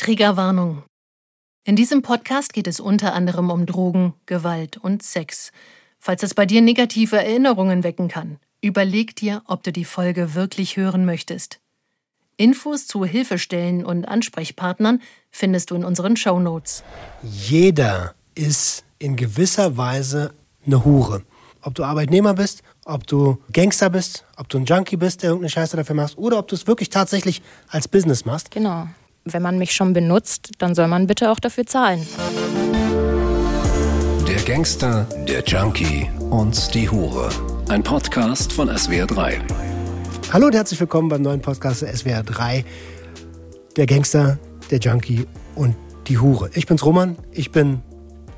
Triggerwarnung. In diesem Podcast geht es unter anderem um Drogen, Gewalt und Sex. Falls es bei dir negative Erinnerungen wecken kann, überleg dir, ob du die Folge wirklich hören möchtest. Infos zu Hilfestellen und Ansprechpartnern findest du in unseren Show Notes. Jeder ist in gewisser Weise eine Hure. Ob du Arbeitnehmer bist, ob du Gangster bist, ob du ein Junkie bist, der irgendeine Scheiße dafür machst, oder ob du es wirklich tatsächlich als Business machst. Genau. Wenn man mich schon benutzt, dann soll man bitte auch dafür zahlen. Der Gangster, der Junkie und die Hure. Ein Podcast von SWR3. Hallo und herzlich willkommen beim neuen Podcast der SWR 3. Der Gangster, der Junkie und die Hure. Ich bin's Roman, ich bin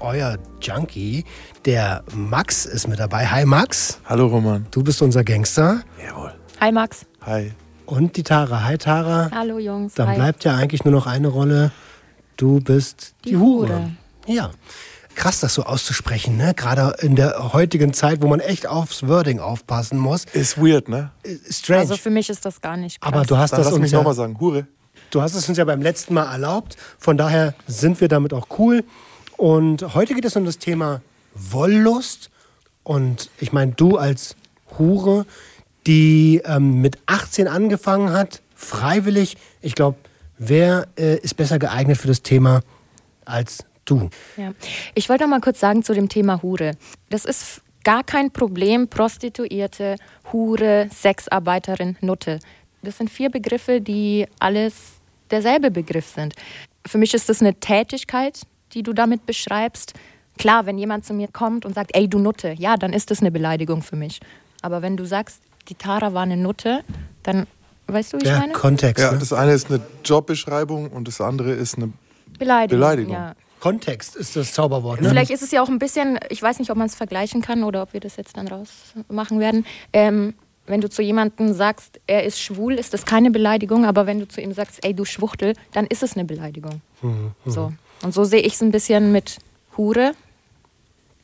euer Junkie. Der Max ist mit dabei. Hi Max. Hallo Roman. Du bist unser Gangster. Jawohl. Hi Max. Hi. Und die Tara. Hi Tara. Hallo Jungs. Dann Hi. bleibt ja eigentlich nur noch eine Rolle. Du bist die, Die Hure. Hure. Ja. Krass, das so auszusprechen, ne? Gerade in der heutigen Zeit, wo man echt aufs Wording aufpassen muss. Ist weird, ne? Strange. Also für mich ist das gar nicht krass. Aber du hast Dann das lass uns mich ja, nochmal sagen. Hure. Du hast es uns ja beim letzten Mal erlaubt. Von daher sind wir damit auch cool. Und heute geht es um das Thema Wollust. Und ich meine, du als Hure, die ähm, mit 18 angefangen hat, freiwillig. Ich glaube, wer äh, ist besser geeignet für das Thema als du? Ja. Ich wollte noch mal kurz sagen zu dem Thema Hure. Das ist gar kein Problem, Prostituierte, Hure, Sexarbeiterin, Nutte. Das sind vier Begriffe, die alles derselbe Begriff sind. Für mich ist das eine Tätigkeit, die du damit beschreibst. Klar, wenn jemand zu mir kommt und sagt, ey, du Nutte, ja, dann ist das eine Beleidigung für mich. Aber wenn du sagst, die Tara war eine Nutte, dann weißt du, wie ich Ja, meine? Kontext. Ja, ne? das eine ist eine Jobbeschreibung und das andere ist eine. Beleidigung. Beleidigung. Ja. Kontext ist das Zauberwort. Ne? Vielleicht ist es ja auch ein bisschen, ich weiß nicht, ob man es vergleichen kann oder ob wir das jetzt dann rausmachen werden. Ähm, wenn du zu jemandem sagst, er ist schwul, ist das keine Beleidigung, aber wenn du zu ihm sagst, ey, du Schwuchtel, dann ist es eine Beleidigung. Mhm, So. Und so sehe ich es ein bisschen mit Hure.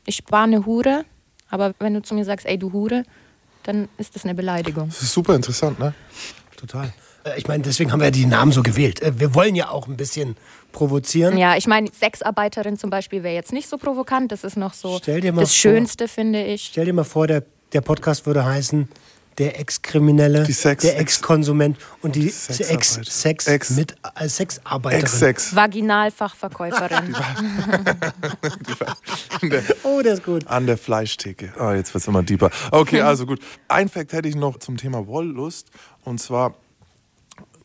Ich war eine Hure, aber wenn du zu mir sagst, ey, du Hure, dann ist das eine Beleidigung. Das ist super interessant, ne? Total. Äh, Ich meine, deswegen haben wir die Namen so gewählt. Äh, Wir wollen ja auch ein bisschen provozieren. Ja, ich meine, Sexarbeiterin zum Beispiel wäre jetzt nicht so provokant. Das ist noch so Stell dir mal das vor- Schönste, finde ich. Stell dir mal vor, der, der Podcast würde heißen der Ex-Kriminelle, der Ex-Konsument und die. Ex-Sex Ex- mit als Sexarbeiterin. Ex-Sex. Vaginalfachverkäuferin. Der, Oh, das ist gut. an der Fleischtheke. Oh, jetzt wird es immer deeper. Okay, also gut. Ein Fakt hätte ich noch zum Thema Wollust. Und zwar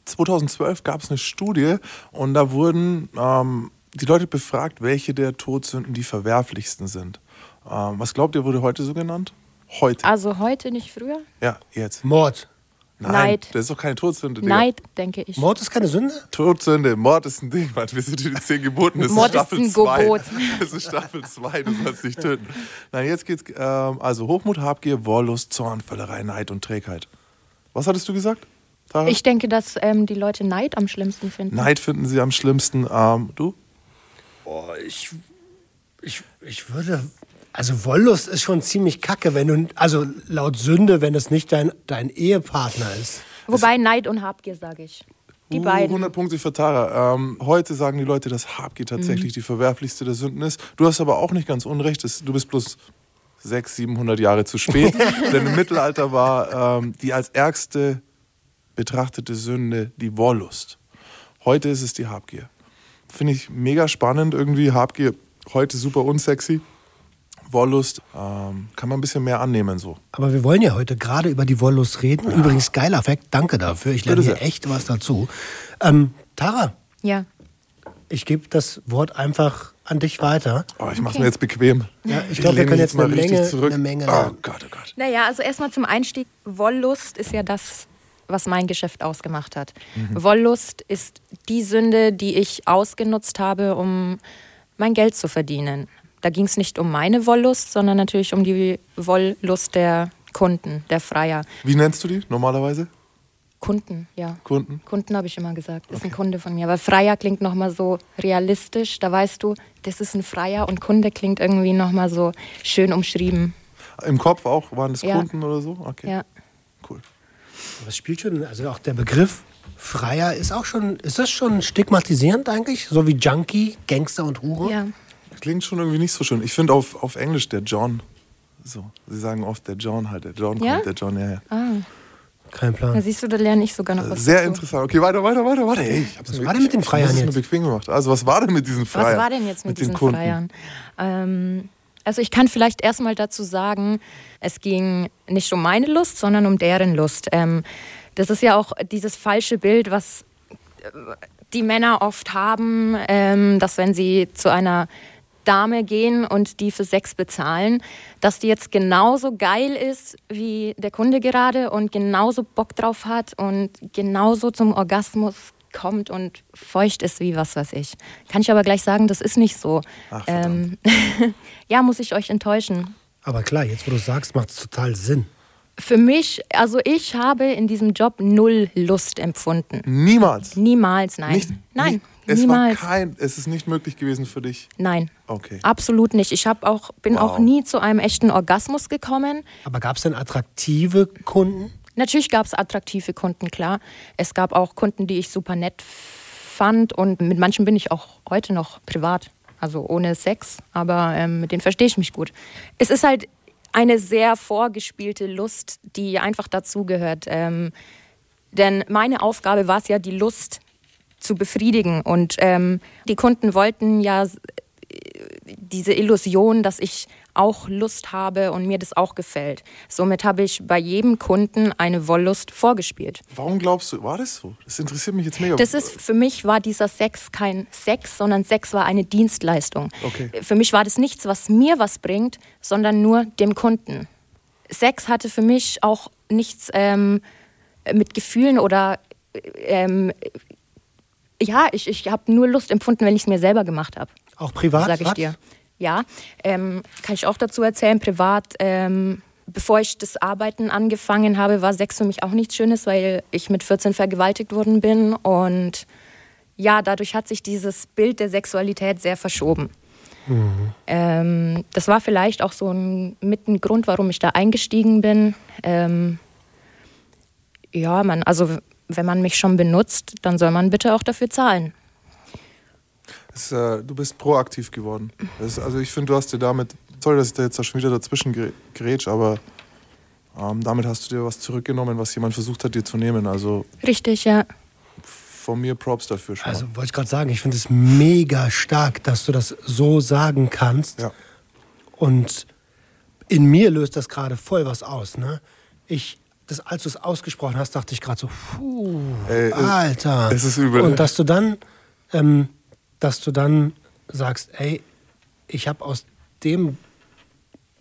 2012 gab es eine Studie und da wurden ähm, die Leute befragt, welche der Todsünden die verwerflichsten sind. Ähm, was glaubt ihr, wurde heute so genannt? Heute. Also heute, nicht früher? Ja, jetzt. Mord. Nein, Neid. das ist doch keine Todsünde. Digga. Neid, denke ich. Mord ist keine Sünde? Todsünde, Mord ist ein Ding, Mann. Wir sind in den zehn Geboten. Das Mord ist ist Staffel ein 2. Gebot. Das ist Staffel 2, du sollst nicht töten. Nein, jetzt geht's, ähm, also Hochmut, Habgier, Wollust, Zorn, Völlerei, Neid und Trägheit. Was hattest du gesagt, Tara? Ich denke, dass ähm, die Leute Neid am schlimmsten finden. Neid finden sie am schlimmsten. Ähm, du? Oh, ich, ich, ich würde. Also Wollust ist schon ziemlich kacke, wenn du. Also laut Sünde, wenn es nicht dein, dein Ehepartner ist. Wobei Neid und Habgier, sage ich. Die Uh, beiden. 100 Punkte für Tara. Ähm, heute sagen die Leute, dass Habgier tatsächlich Mhm. die verwerflichste der Sünden ist. Du hast aber auch nicht ganz unrecht. Das, du bist bloß 600, 700 Jahre zu spät. Denn im Mittelalter war ähm, die als ärgste betrachtete Sünde die Wollust. Heute ist es die Habgier. Finde ich mega spannend irgendwie. Habgier heute super unsexy. Wollust ähm, kann man ein bisschen mehr annehmen so. Aber wir wollen ja heute gerade über die Wollust reden. Übrigens, geiler Fakt, danke dafür. Ich lerne hier echt was dazu. Ähm, Tara, Ja. ich gebe das Wort einfach an dich weiter. Oh, ich mach's Okay. mir jetzt bequem. Ja, ich glaube, wir können jetzt eine mal richtig Menge, zurück. eine Menge Oh. Gott, oh Gott. Naja, also erstmal zum Einstieg. Wollust ist ja das, was mein Geschäft ausgemacht hat. Mhm. Wollust ist die Sünde, die ich ausgenutzt habe, um mein Geld zu verdienen. Da ging es nicht um meine Wollust, sondern natürlich um die Wollust der Kunden, der Freier. Wie nennst du die normalerweise? Kunden, ja. Kunden? Kunden habe ich immer gesagt, ist ein Kunde von mir. Weil Freier klingt nochmal so realistisch. Da weißt du, das ist ein Freier und Kunde klingt irgendwie nochmal so schön umschrieben. Im Kopf auch? Waren das Ja. Kunden oder so? Okay. Ja. Cool. Was spielt schon, also auch der Begriff Freier ist auch schon, ist das schon stigmatisierend eigentlich? So wie Junkie, Gangster und Hure? Ja. Klingt schon irgendwie nicht so schön. Ich finde auf, auf Englisch der John. So, sie sagen oft der John halt, der John Ja? kommt, der John, ja, ja. Kein Da Plan. siehst du, da lerne ich sogar noch was. Sehr dazu. interessant. Okay, weiter, weiter, weiter, weiter. Hey, ich hab's Was war denn mit den Freiern ich hab's mir jetzt? bequem gemacht. Also, was war denn mit diesen Freiern? Was war denn jetzt mit, den diesen Kunden? Freiern? Ähm, also ich kann vielleicht erstmal dazu sagen, es ging nicht um meine Lust, sondern um deren Lust. Ähm, das ist ja auch dieses falsche Bild, was äh, die Männer oft haben, ähm, dass wenn sie zu einer Dame gehen und die für Sex bezahlen, dass die jetzt genauso geil ist wie der Kunde gerade und genauso Bock drauf hat und genauso zum Orgasmus kommt und feucht ist wie was weiß ich. Kann ich aber gleich sagen, das ist nicht so. Ach, ähm, ja, muss ich euch enttäuschen. Aber klar, jetzt wo du sagst, macht es total Sinn. Für mich, also ich habe in diesem Job null Lust empfunden. Niemals. Niemals, nein. Nicht, nein, nicht, es niemals. war kein, es ist nicht möglich gewesen für dich. Nein. Okay. Absolut nicht. Ich hab auch, bin Wow. auch nie zu einem echten Orgasmus gekommen. Aber gab es denn attraktive Kunden? Natürlich gab es attraktive Kunden, klar. Es gab auch Kunden, die ich super nett fand und mit manchen bin ich auch heute noch privat, also ohne Sex, aber ähm, mit denen verstehe ich mich gut. Es ist halt eine sehr vorgespielte Lust, die einfach dazugehört. Ähm, denn meine Aufgabe war es ja, die Lust zu befriedigen und ähm, die Kunden wollten ja diese Illusion, dass ich auch Lust habe und mir das auch gefällt. Somit habe ich bei jedem Kunden eine Wollust vorgespielt. Warum glaubst du, war das so? Das interessiert mich jetzt mega. Das ist für mich war dieser Sex kein Sex, sondern Sex war eine Dienstleistung. Okay. Für mich war das nichts, was mir was bringt, sondern nur dem Kunden. Sex hatte für mich auch nichts ähm, mit Gefühlen oder ähm, ja, ich, ich habe nur Lust empfunden, wenn ich es mir selber gemacht habe. Auch privat? Sag ich Was? dir. Ja, ähm, kann ich auch dazu erzählen, privat. Ähm, bevor ich das Arbeiten angefangen habe, war Sex für mich auch nichts Schönes, weil ich mit 14 vergewaltigt worden bin. Und ja, dadurch hat sich dieses Bild der Sexualität sehr verschoben. Ähm, das war vielleicht auch so ein, mit ein Grund, warum ich da eingestiegen bin. Ähm, ja, man, also wenn man mich schon benutzt, dann soll man bitte auch dafür zahlen. Das, äh, du bist proaktiv geworden. Das, also ich finde, du hast dir damit, sorry, dass ich da jetzt da schon wieder dazwischen grätsch, aber ähm, damit hast du dir was zurückgenommen, was jemand versucht hat, dir zu nehmen. Also Richtig, ja. von mir Props dafür schon. Also wollte ich gerade sagen, ich finde es mega stark, dass du das so sagen kannst. ja. Und in mir löst das gerade voll was aus. Ne? Ich, das, als du es ausgesprochen hast, dachte ich gerade so, puh, Ey, Alter. es ist übel. Und dass du dann, ähm, dass du dann sagst, ey, ich habe aus dem,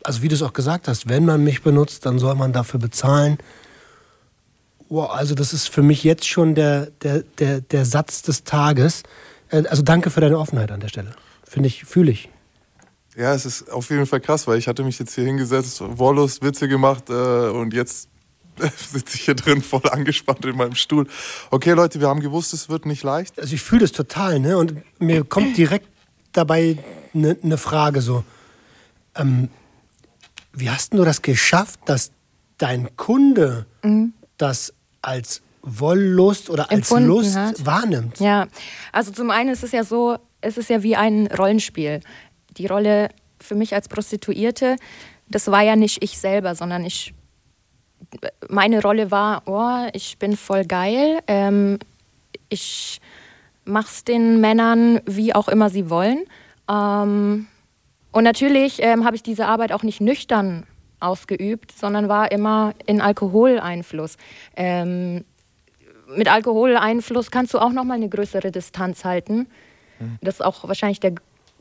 also wie du es auch gesagt hast, wenn man mich benutzt, dann soll man dafür bezahlen. Wow, also das ist für mich jetzt schon der, der, der, der Satz des Tages. Äh, Also danke für deine Offenheit an der Stelle. Finde ich, fühle ich. ja, es ist auf jeden Fall krass, weil ich hatte mich jetzt hier hingesetzt, Wollust, Witze gemacht äh, und jetzt sitze ich hier drin voll angespannt in meinem Stuhl. Okay, Leute, wir haben gewusst, es wird nicht leicht. Also ich fühle das total, ne? Und mir kommt direkt dabei eine ne Frage so. Ähm, wie hast denn du das geschafft, dass dein Kunde das als Wollust oder als Empfunden Lust hat. wahrnimmt? Ja, also zum einen ist es ja so, es ist ja wie ein Rollenspiel. Die Rolle für mich als Prostituierte, das war ja nicht ich selber, sondern ich, meine Rolle war, oh, ich bin voll geil, ähm, ich mach's den Männern, wie auch immer sie wollen. Ähm, und natürlich ähm, habe ich diese Arbeit auch nicht nüchtern ausgeübt, sondern war immer in Alkoholeinfluss. Ähm, mit Alkoholeinfluss kannst du auch noch mal eine größere Distanz halten. Das ist auch wahrscheinlich der,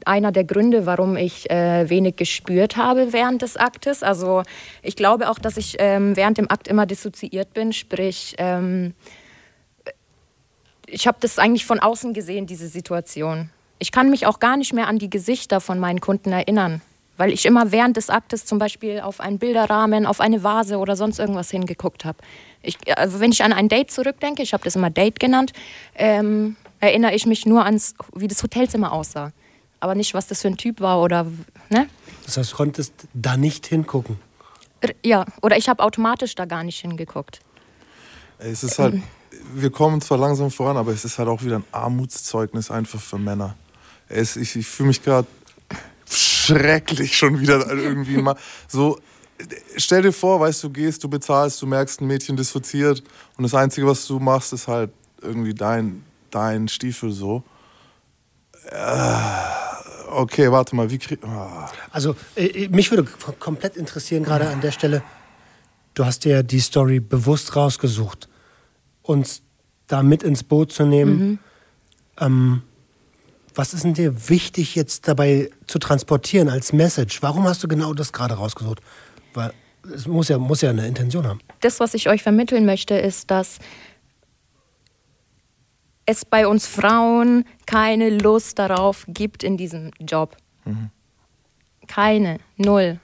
einer der Gründe, warum ich äh, wenig gespürt habe während des Aktes. Also ich glaube auch, dass ich ähm, während dem Akt immer dissoziiert bin, sprich ähm, ich habe das eigentlich von außen gesehen, diese Situation. Ich kann mich auch gar nicht mehr an die Gesichter von meinen Kunden erinnern, weil ich immer während des Aktes zum Beispiel auf einen Bilderrahmen, auf eine Vase oder sonst irgendwas hingeguckt habe. Also wenn ich an ein Date zurückdenke, ich habe das immer Date genannt, ähm, erinnere ich mich nur ans, wie das Hotelzimmer aussah. Aber nicht, was das für ein Typ war oder, ne? Das heißt, du konntest da nicht hingucken. Ja, oder ich habe automatisch da gar nicht hingeguckt. Es ist halt, wir kommen zwar langsam voran, aber es ist halt auch wieder ein Armutszeugnis einfach für Männer. Es, ich ich fühle mich gerade schrecklich schon wieder irgendwie mal so. Stell dir vor, weißt du, gehst, du bezahlst, du merkst, ein Mädchen dissoziiert und das Einzige, was du machst, ist halt irgendwie dein, dein Stiefel so. Äh, okay, warte mal, wie krieg. ah. Also, äh, mich würde komplett interessieren, gerade an der Stelle, du hast dir die Story bewusst rausgesucht, uns da mit ins Boot zu nehmen. Ähm, was ist denn dir wichtig jetzt dabei zu transportieren als Message? Warum hast du genau das gerade rausgesucht? Weil es muss ja, muss ja eine Intention haben. das, was ich euch vermitteln möchte, ist, dass es bei uns Frauen keine Lust darauf gibt in diesem Job. Keine, null.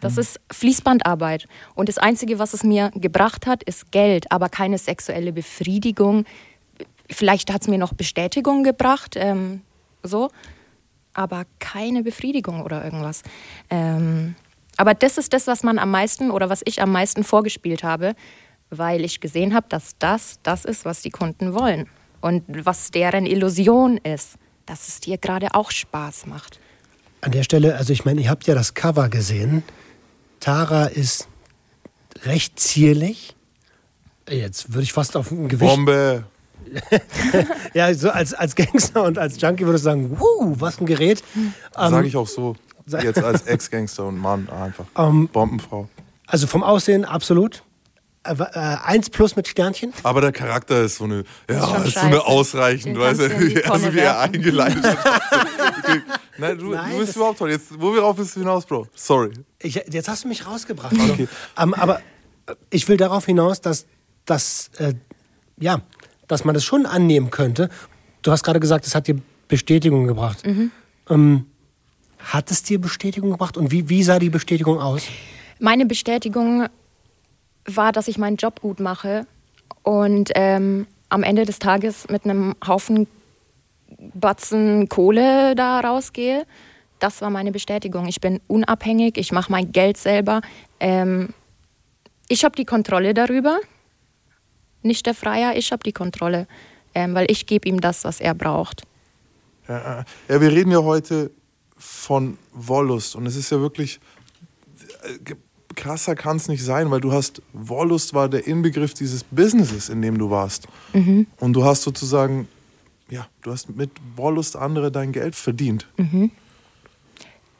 Das ist Fließbandarbeit. Und das Einzige, was es mir gebracht hat, ist Geld, aber keine sexuelle Befriedigung. Vielleicht hat es mir noch Bestätigung gebracht, ähm, so, aber keine Befriedigung oder irgendwas. Ähm, aber das ist das, was man am meisten oder was ich am meisten vorgespielt habe, weil ich gesehen habe, dass das das ist, was die Kunden wollen und was deren Illusion ist, dass es dir gerade auch Spaß macht. An der Stelle, also ich meine, ihr habt ja das Cover gesehen. Tara ist recht zierlich. Jetzt würde ich fast auf ein Gewicht. Bombe. Ja, so als, als Gangster und als Junkie würde ich sagen, wuh, was ein Gerät. Ähm, Sage ich auch so. Jetzt als Ex-Gangster und Mann einfach. Ähm, Bombenfrau. Also vom Aussehen absolut. Äh, äh, eins plus mit Sternchen. Aber der Charakter ist so eine, ja, schon ist so eine ausreichend, Den weißt du also wie er eingeleitet hat. Nein, du, Nein, du bist überhaupt toll. Jetzt, wo wir rauf bist du hinaus, Bro? Sorry. Ich, jetzt hast du mich rausgebracht. Also, ähm, aber äh, ich will darauf hinaus, dass, dass, äh, ja, dass man das schon annehmen könnte. Du hast gerade gesagt, es hat dir Bestätigung gebracht. Ähm, hat es dir Bestätigung gebracht und wie, wie sah die Bestätigung aus? Meine Bestätigung war, dass ich meinen Job gut mache und ähm, am Ende des Tages mit einem Haufen Batzen Kohle da rausgehe. Das war meine Bestätigung. Ich bin unabhängig, ich mache mein Geld selber. Ähm, ich habe die Kontrolle darüber. Nicht der Freier, ich habe die Kontrolle, ähm, weil ich gebe ihm das, was er braucht. Ja, äh, ja, wir reden ja heute von Wollust und es ist ja wirklich äh, krasser kann es nicht sein, weil du hast Wollust war der Inbegriff dieses Businesses, in dem du warst. Und du hast sozusagen ja, du hast mit Wollust andere dein Geld verdient.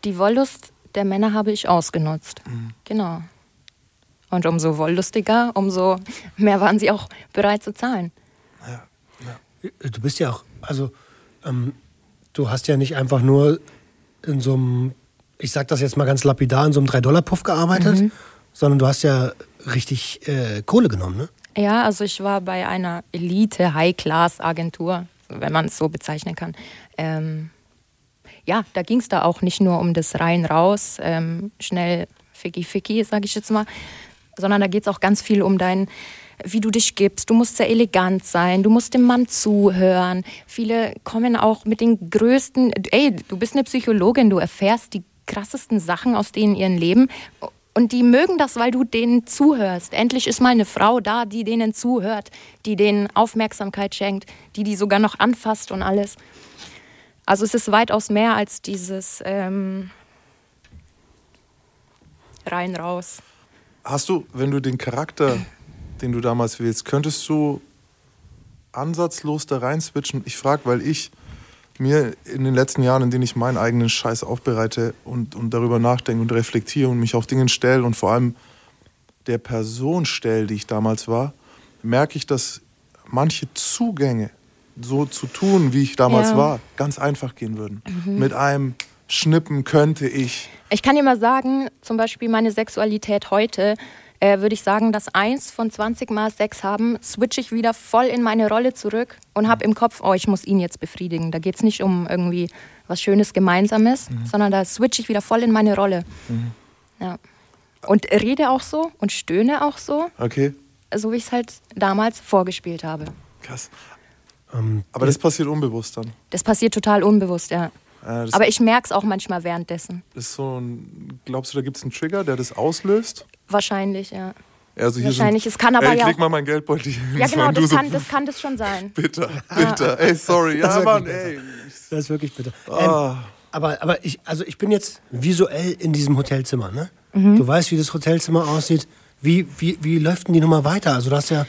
Die Wollust der Männer habe ich ausgenutzt. Genau. Und umso wolllustiger, umso mehr waren sie auch bereit zu zahlen. Du bist ja auch, also ähm, du hast ja nicht einfach nur in so einem, ich sag das jetzt mal ganz lapidar, in so einem 3-Dollar-Puff gearbeitet, sondern du hast ja richtig äh, Kohle genommen, ne? Ja, also ich war bei einer Elite-High-Class-Agentur, wenn man es so bezeichnen kann. Ähm, ja, da ging es da auch nicht nur um das rein raus, ähm, schnell ficky ficky, sage ich jetzt mal, sondern da geht es auch ganz viel um dein, wie du dich gibst. Du musst sehr elegant sein, du musst dem Mann zuhören. Viele kommen auch mit den größten, ey, du bist eine Psychologin, du erfährst die krassesten Sachen aus denen ihren Leben. Und die mögen das, weil du denen zuhörst. Endlich ist mal eine Frau da, die denen zuhört, die denen Aufmerksamkeit schenkt, die die sogar noch anfasst und alles. Also es ist weitaus mehr als dieses ähm, rein raus. Hast du, wenn du den Charakter, den du damals wählst, könntest du ansatzlos da rein switchen? Ich frage, weil ich mir in den letzten Jahren, in denen ich meinen eigenen Scheiß aufbereite und, und darüber nachdenke und reflektiere und mich auch Dingen stelle und vor allem der Person stelle, die ich damals war, merke ich, dass manche Zugänge, so zu tun, wie ich damals Ja. war, ganz einfach gehen würden. Mit einem Schnippen könnte ich. Ich kann dir mal sagen, zum Beispiel meine Sexualität heute, äh, würde ich sagen, dass eins von 20 Mal Sex haben, switche ich wieder voll in meine Rolle zurück und habe im Kopf, oh, ich muss ihn jetzt befriedigen. Da geht es nicht um irgendwie was Schönes Gemeinsames, sondern da switche ich wieder voll in meine Rolle. Ja. Und rede auch so und stöhne auch so, Okay? so wie ich es halt damals vorgespielt habe. Krass. Ähm, Aber das passiert unbewusst dann. Das passiert total unbewusst, ja. Äh, das Aber ich merke es auch manchmal währenddessen. ist so ein, glaubst du, da gibt es einen Trigger, der das auslöst? Wahrscheinlich, ja. Also hier Wahrscheinlich. Sind, Es kann aber ey, ja leg auch- mal mein Geldbeutel hier. Ja, genau, das so, kann, das kann das schon sein. Bitter, bitter. Ey, sorry. Das Ja, ist Mann, wirklich ey. Das ist wirklich bitter. Ähm, Ah. aber aber ich, also ich bin jetzt visuell in diesem Hotelzimmer. Ne? Mhm. Du weißt, wie das Hotelzimmer aussieht. Wie, wie, wie läuft denn die Nummer weiter? Also, du hast ja,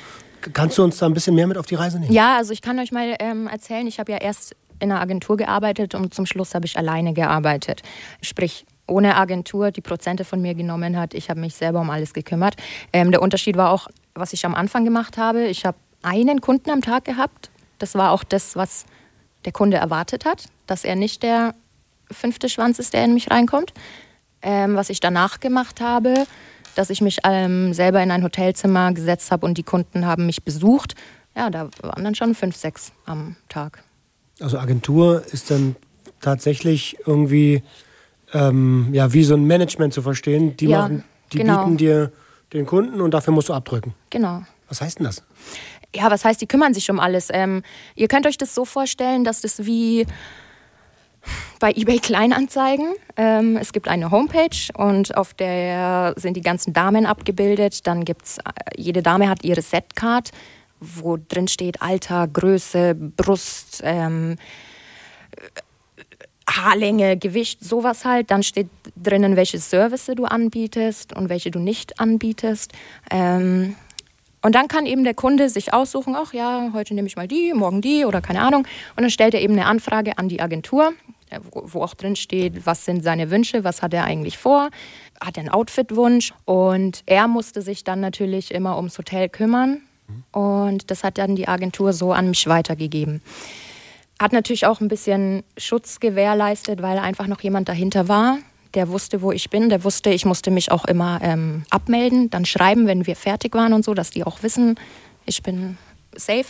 kannst du uns da ein bisschen mehr mit auf die Reise nehmen? Ja, also ich kann euch mal ähm, erzählen, ich habe ja erst in einer Agentur gearbeitet und zum Schluss habe ich alleine gearbeitet. Sprich, ohne Agentur die Prozente von mir genommen hat. Ich habe mich selber um alles gekümmert. Ähm, der Unterschied war auch, was ich am Anfang gemacht habe. Ich habe einen Kunden am Tag gehabt. Das war auch das, was der Kunde erwartet hat, dass er nicht der fünfte Schwanz ist, der in mich reinkommt. Ähm, was ich danach gemacht habe, dass ich mich ähm, selber in ein Hotelzimmer gesetzt habe und die Kunden haben mich besucht. Ja, da waren dann schon fünf, sechs am Tag. Also Agentur ist dann tatsächlich irgendwie ähm, ja, wie so ein Management zu verstehen. Die, Ja, machen, die genau. bieten dir den Kunden und dafür musst du abdrücken. Genau. Was heißt denn das? Ja, was heißt, die kümmern sich um alles? Ähm, ihr könnt euch das so vorstellen, dass das wie bei eBay Kleinanzeigen. Ähm, es gibt eine Homepage und auf der sind die ganzen Damen abgebildet. Dann gibt's, äh, jede Dame hat ihre Setcard, wo drin steht Alter, Größe, Brust, ähm, Haarlänge, Gewicht, sowas halt. Dann steht drinnen, welche Services du anbietest und welche du nicht anbietest. Ähm, und dann kann eben der Kunde sich aussuchen, ach ja, heute nehme ich mal die, morgen die oder keine Ahnung. Und dann stellt er eben eine Anfrage an die Agentur, äh, wo, wo auch drin steht, was sind seine Wünsche, was hat er eigentlich vor, hat er einen Outfitwunsch. Und er musste sich dann natürlich immer ums Hotel kümmern. Und das hat dann die Agentur so an mich weitergegeben. Hat natürlich auch ein bisschen Schutz gewährleistet, weil einfach noch jemand dahinter war. Der wusste, wo ich bin. Der wusste, ich musste mich auch immer ähm, abmelden, dann schreiben, wenn wir fertig waren und so, dass die auch wissen, ich bin safe.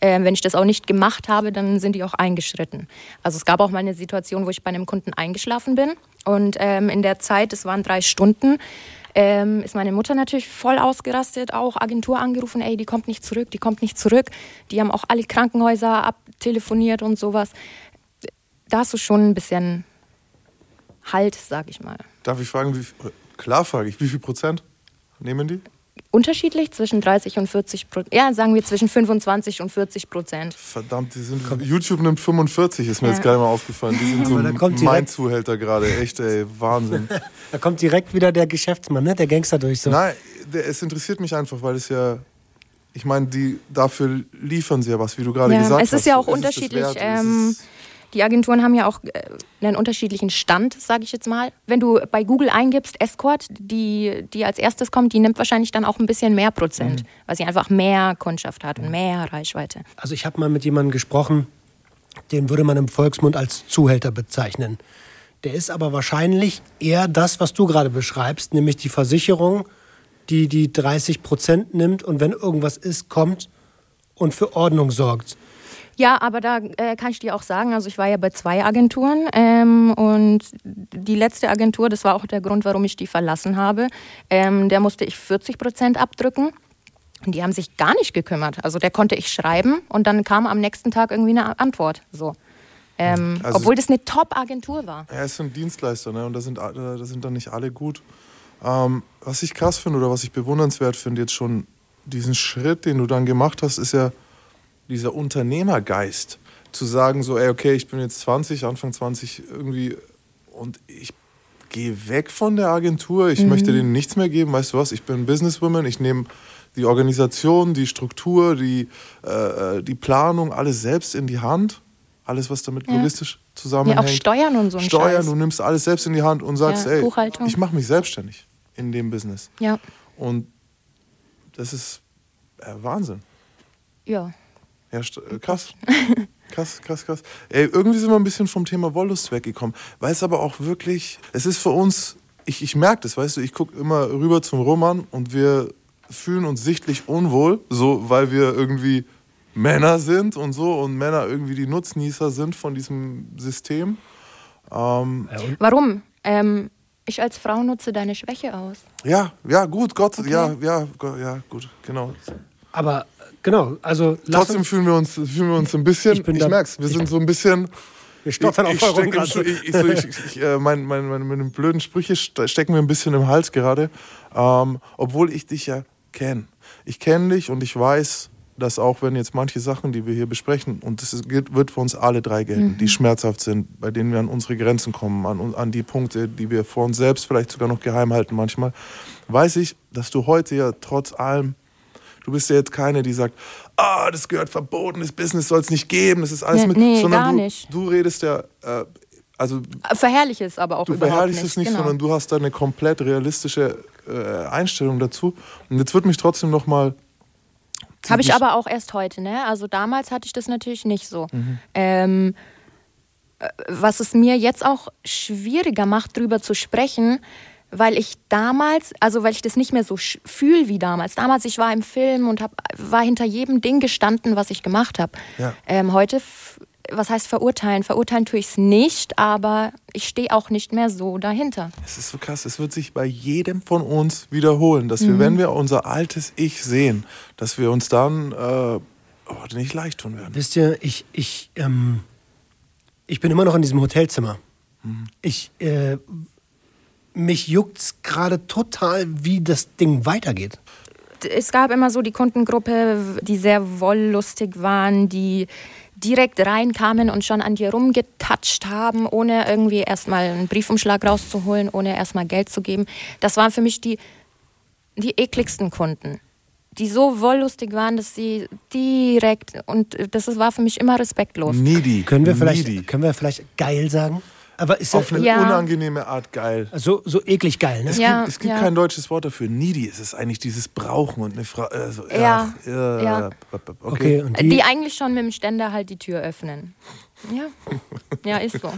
Ähm, wenn ich das auch nicht gemacht habe, dann sind die auch eingeschritten. Also es gab auch mal eine Situation, wo ich bei einem Kunden eingeschlafen bin. Und ähm, in der Zeit, es waren drei Stunden, ähm, ist meine Mutter natürlich voll ausgerastet, auch Agentur angerufen, ey, die kommt nicht zurück, die kommt nicht zurück. Die haben auch alle Krankenhäuser abtelefoniert und sowas. Da hast du schon ein bisschen Halt, sag ich mal. Darf ich fragen, wie, klar frage ich, wie viel Prozent nehmen die? Unterschiedlich zwischen 30 und 40 Prozent. Ja, sagen wir zwischen 25 und 40 Prozent. Verdammt, die sind. YouTube nimmt 45, ist mir Ja. jetzt gerade mal aufgefallen. Die sind so Aber da kommt mein direkt- Zuhälter gerade. Echt, ey, Wahnsinn. Da kommt direkt wieder der Geschäftsmann, ne? der Gangster durch. So. Nein, der, es interessiert mich einfach, weil es ja. Ich meine, die dafür liefern sie ja was, wie du gerade Ja, gesagt es hast. ist ja auch Es unterschiedlich. es ähm, ist- die Agenturen haben ja auch äh, einen unterschiedlichen Stand, sage ich jetzt mal. Wenn du bei Google eingibst, Escort, die, die als erstes kommt, die nimmt wahrscheinlich dann auch ein bisschen mehr Prozent, Mhm. weil sie einfach mehr Kundschaft hat und mehr Reichweite. Also ich habe mal mit jemandem gesprochen, den würde man im Volksmund als Zuhälter bezeichnen. Der ist aber wahrscheinlich eher das, was du gerade beschreibst, nämlich die Versicherung, die die 30 Prozent nimmt und wenn irgendwas ist, kommt und für Ordnung sorgt. Ja, aber da äh, kann ich dir auch sagen, also ich war ja bei zwei Agenturen ähm, und die letzte Agentur, das war auch der Grund, warum ich die verlassen habe, ähm, der musste ich 40 Prozent abdrücken. Und die haben sich gar nicht gekümmert. Also der konnte ich schreiben und dann kam am nächsten Tag irgendwie eine Antwort. So. Ähm, Also- obwohl das eine Top-Agentur war. Ja, es sind Dienstleister, ne? Und da sind, alle- da sind dann nicht alle gut. Ähm, was ich krass finde oder was ich bewundernswert finde, jetzt schon diesen Schritt, den du dann gemacht hast, ist ja dieser Unternehmergeist. Zu sagen, so, ey, okay, ich bin jetzt 20, Anfang 20 irgendwie und ich gehe weg von der Agentur, ich möchte denen nichts mehr geben, weißt du was, ich bin Businesswoman, ich nehme die Organisation, die Struktur, die, äh, die Planung, alles selbst in die Hand. Alles, was damit Ja. logistisch Ja, zusammenhängt. auch Steuern und so Steuern, Scheiß. du nimmst alles selbst in die Hand und sagst, Ja, ey, ich mache mich selbstständig in dem Business. Ja, Und das ist äh, Wahnsinn. ja. Ja, st- äh, krass. Krass, krass, krass. Ey, irgendwie sind wir ein bisschen vom Thema Wollust weggekommen. Weil es aber auch wirklich, es ist für uns, ich, ich merke das, weißt du, ich gucke immer rüber zum Roman und wir fühlen uns sichtlich unwohl, so weil wir irgendwie Männer sind und so und Männer irgendwie die Nutznießer sind von diesem System. Ähm, Warum? Ähm, ich als Frau nutze deine Schwäche aus. ja, ja, gut, Gott, ja, ja, Gott, ja, gut, genau. Aber genau, also Trotzdem uns, fühlen wir uns, fühlen wir uns ein bisschen, Ich ich, bin da- merk's, wir sind so ein bisschen, wir stottern ich, auf ich. Schu- ich, ich, so, ich, ich, äh, mein, mein, meine, meine blöden Sprüche ste- stecken mir ein bisschen im Hals gerade. Ähm, obwohl ich dich ja kenne. Ich kenne dich und ich weiß, dass auch wenn jetzt manche Sachen, die wir hier besprechen, und das ist, wird für uns alle drei gelten, Mhm. die schmerzhaft sind, bei denen wir an unsere Grenzen kommen, an, an die Punkte, die wir vor uns selbst vielleicht sogar noch geheim halten manchmal, weiß ich, dass du heute ja trotz allem, du bist ja jetzt keine, die sagt, ah, das gehört verboten, das Business soll es nicht geben, das ist alles Nee, mit, nee, sondern gar du, nicht. du redest ja, äh, also Verherrliche es aber auch du überhaupt verherrlichst nicht. es nicht, genau. sondern du hast da eine komplett realistische äh, Einstellung dazu. Und jetzt wird mich trotzdem noch mal Habe ich aber auch erst heute, ne? Also damals hatte ich das natürlich nicht so. Mhm. Ähm, äh, was es mir jetzt auch schwieriger macht, drüber zu sprechen, weil ich damals, also weil ich das nicht mehr so fühle wie damals. Damals, ich war im Film und hab, war hinter jedem Ding gestanden, was ich gemacht habe. Ja. Ähm, heute, was heißt verurteilen? Verurteilen tue ich es nicht, aber ich stehe auch nicht mehr so dahinter. Es ist so krass, es wird sich bei jedem von uns wiederholen, dass Mhm. wir, wenn wir unser altes Ich sehen, dass wir uns dann äh, oh, nicht leicht tun werden. Wisst ihr, ich, ich, ähm, ich bin immer noch in diesem Hotelzimmer. Ich, äh, mich juckt's gerade total, wie das Ding weitergeht. es gab immer so die Kundengruppe, die sehr wolllustig waren, die direkt reinkamen und schon an dir rumgetatscht haben, ohne irgendwie erstmal einen Briefumschlag rauszuholen, ohne erstmal Geld zu geben. Das waren für mich die, die ekligsten Kunden, die so wolllustig waren, dass sie direkt, und das war für mich immer respektlos. Needy. Können wir vielleicht, Needy. können wir vielleicht geil sagen? Aber ist Auf ja, eine Ja. unangenehme Art geil. so, so eklig geil, ne? Es Ja, gibt, es gibt ja. kein deutsches Wort dafür. Needy, es ist eigentlich dieses Brauchen und eine Frau. Also, Ja, ach, ja. ja. Okay. Okay, und die, Die eigentlich schon mit dem Ständer halt die Tür öffnen. Ja, ja ist so.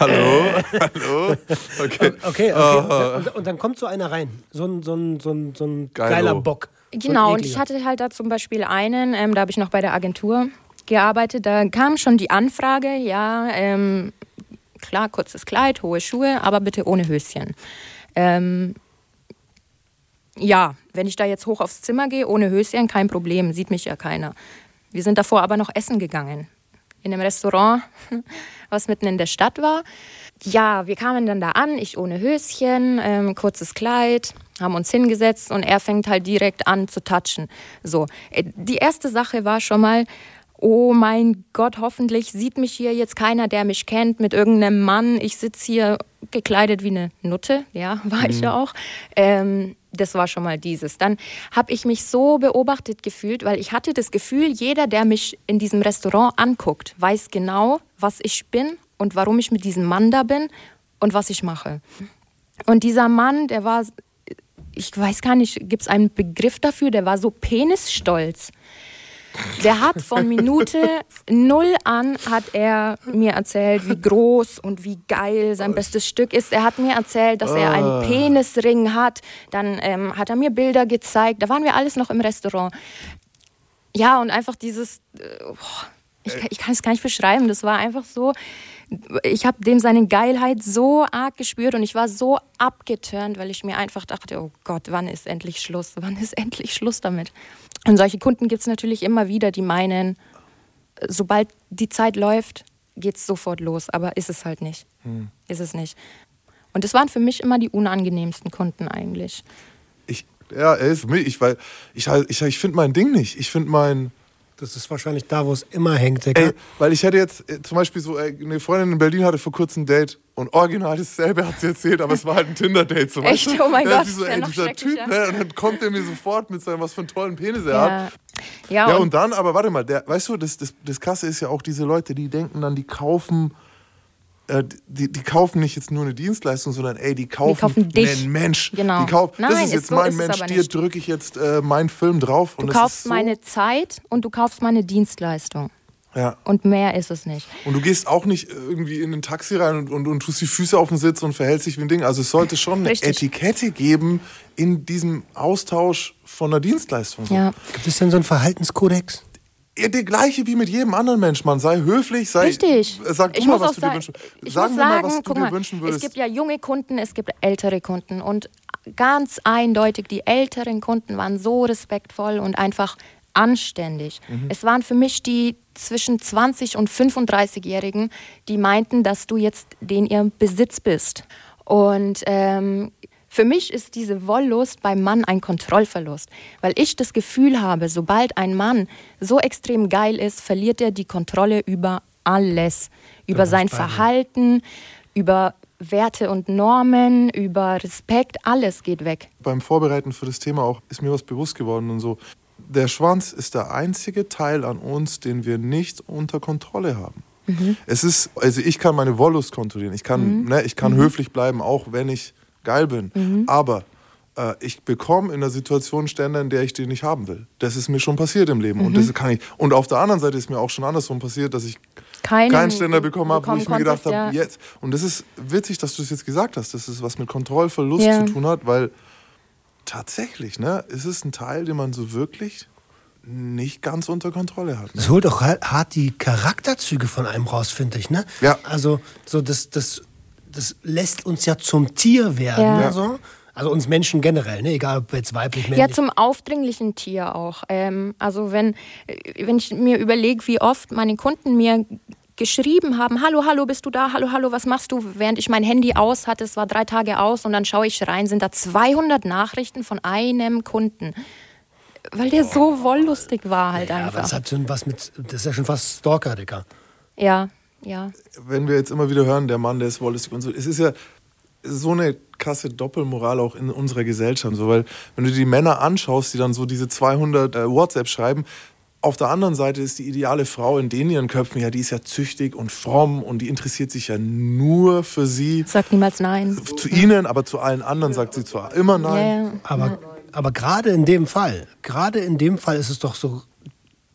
Hallo? Hallo? Okay. okay, okay. Ah. Und, und dann kommt so einer rein. So ein, so ein, so ein, so ein geiler Bock. So Genau, und ekliger. ich hatte halt da zum Beispiel einen, ähm, da habe ich noch bei der Agentur gearbeitet, da kam schon die Anfrage, ja, ähm, klar, kurzes Kleid, hohe Schuhe, aber bitte ohne Höschen. Ähm, ja, wenn ich da jetzt hoch aufs Zimmer gehe, ohne Höschen, kein Problem, sieht mich ja keiner. Wir sind davor aber noch essen gegangen. In einem Restaurant, was mitten in der Stadt war. Ja, wir kamen dann da an, ich ohne Höschen, ähm, kurzes Kleid, haben uns hingesetzt und er fängt halt direkt an zu touchen. So, äh, die erste Sache war schon mal, oh mein Gott, hoffentlich sieht mich hier jetzt keiner, der mich kennt, mit irgendeinem Mann. Ich sitze hier gekleidet wie eine Nutte, ja, war ich ja auch. Ähm, das war schon mal dieses. Dann habe ich mich so beobachtet gefühlt, weil ich hatte das Gefühl, jeder, der mich in diesem Restaurant anguckt, weiß genau, was ich bin und warum ich mit diesem Mann da bin und was ich mache. Und dieser Mann, der war, ich weiß gar nicht, gibt es einen Begriff dafür, der war so penisstolz. Der hat von Minute null an hat er mir erzählt, wie groß und wie geil sein bestes Stück ist. Er hat mir erzählt, dass er einen Penisring hat. Dann ähm, hat er mir Bilder gezeigt. Da waren wir alles noch im Restaurant. Ja, und einfach dieses, boah, ich, ich kann es gar nicht beschreiben. Das war einfach so, ich habe dem seine Geilheit so arg gespürt und ich war so abgeturnt, weil ich mir einfach dachte, oh Gott, wann ist endlich Schluss? Wann ist endlich Schluss damit? Und solche Kunden gibt es natürlich immer wieder, die meinen, sobald die Zeit läuft, geht es sofort los. Aber ist es halt nicht. Ist es nicht. Und das waren für mich immer die unangenehmsten Kunden eigentlich. Ich, ja, er ist für mich, ich, weil ich, halt- ich, ich finde mein Ding nicht. Ich finde mein. Das ist wahrscheinlich da, wo es immer hängt, Digga. Ey, weil ich hätte jetzt äh, zum Beispiel so, äh, eine Freundin in Berlin hatte vor kurzem ein Date und original dasselbe hat sie erzählt, aber es war halt ein Tinder-Date. So, Echt? weißt du? Oh mein Ja, Gott, So, ist ey, noch dieser Typ, ne? Und dann kommt er mir sofort mit seinem, was für einen tollen Penis er Ja, hat. ja, Ja, und, und dann, aber warte mal, der, weißt du, das, das, das Krasse ist ja auch diese Leute, die denken dann, die kaufen, äh, die, die kaufen nicht jetzt nur eine Dienstleistung, sondern ey, die kaufen, kaufen dich. einen Mensch. Genau. Die kaufen, das Nein, ist ist jetzt so mein ist Mensch, dir drücke ich jetzt äh, meinen Film drauf. du und das kaufst so, meine Zeit und du kaufst meine Dienstleistung. Ja. Und mehr ist es nicht. Und du gehst auch nicht irgendwie in ein Taxi rein und, und, und tust die Füße auf den Sitz und verhältst dich wie ein Ding. Also es sollte schon eine Richtig. Etikette geben in diesem Austausch von einer Dienstleistung. Ja. Gibt es denn so einen Verhaltenskodex? Ja, der gleiche wie mit jedem anderen Mensch, man. Sei höflich, sei. Richtig. Äh, Sag du ich mal, was du dir wünschen Ich Sagen wir mal, was du dir mal, wünschen es würdest. gibt ja junge Kunden, es gibt ältere Kunden und ganz eindeutig die älteren Kunden waren so respektvoll und einfach anständig. Mhm. Es waren für mich die zwischen 20 und 35-Jährigen, die meinten, dass du jetzt den ihr Besitz bist. Und ähm, Für mich ist diese Wollust beim Mann ein Kontrollverlust, weil ich das Gefühl habe, sobald ein Mann so extrem geil ist, verliert er die Kontrolle über alles, über sein. Verhalten, über Werte und Normen, über Respekt, alles geht weg. Beim Vorbereiten für das Thema auch ist mir was bewusst geworden und so. Der Schwanz ist der einzige Teil an uns, den wir nicht unter Kontrolle haben. Es ist, also ich kann meine Wollust kontrollieren. Ich kann, ne, ich kann höflich bleiben, auch wenn ich geil bin. Aber äh, ich bekomme in einer Situation Stände, in der ich den nicht haben will. Das ist mir schon passiert im Leben. Und das kann ich. Und auf der anderen Seite ist mir auch schon andersrum passiert, dass ich Keinen keinen Ständer bekommen habe, wo ich mir gedacht habe, ja. jetzt. Und das ist witzig, dass du es jetzt gesagt hast, dass es was mit Kontrollverlust Ja. zu tun hat, weil tatsächlich, ne, ist es ein Teil, den man so wirklich nicht ganz unter Kontrolle hat. Ne? Es holt auch ha- hart die Charakterzüge von einem raus, finde ich. Ne? Ja. Also so das, das, das lässt uns ja zum Tier werden. Ja. Ne? So. Also uns Menschen generell, ne? egal ob jetzt weiblich, männlich. Ja, zum aufdringlichen Tier auch. Ähm, also wenn, wenn ich mir überlege, wie oft meine Kunden mir geschrieben haben, hallo, hallo, bist du da? Hallo, hallo, was machst du? Während ich mein Handy aus hatte, es war drei Tage aus und dann schaue ich rein, sind da 200 Nachrichten von einem Kunden. Weil der so wolllustig war halt ja, aber einfach. das hat schon was mit, das ist ja schon fast Stalker, Dicker. Ja, ja. Wenn wir jetzt immer wieder hören, der Mann, der ist wollüstig und so, es ist ja so eine krasse Doppelmoral auch in unserer Gesellschaft. So, weil wenn du die Männer anschaust, die dann so diese 200 äh, WhatsApp schreiben, auf der anderen Seite ist die ideale Frau in denen ihren Köpfen, ja, die ist ja züchtig und fromm und die interessiert sich ja nur für sie. Sag niemals nein. Zu ihnen, aber zu allen anderen sagt sie zwar immer nein. Ja. Aber, aber gerade in dem Fall, gerade in dem Fall ist es doch so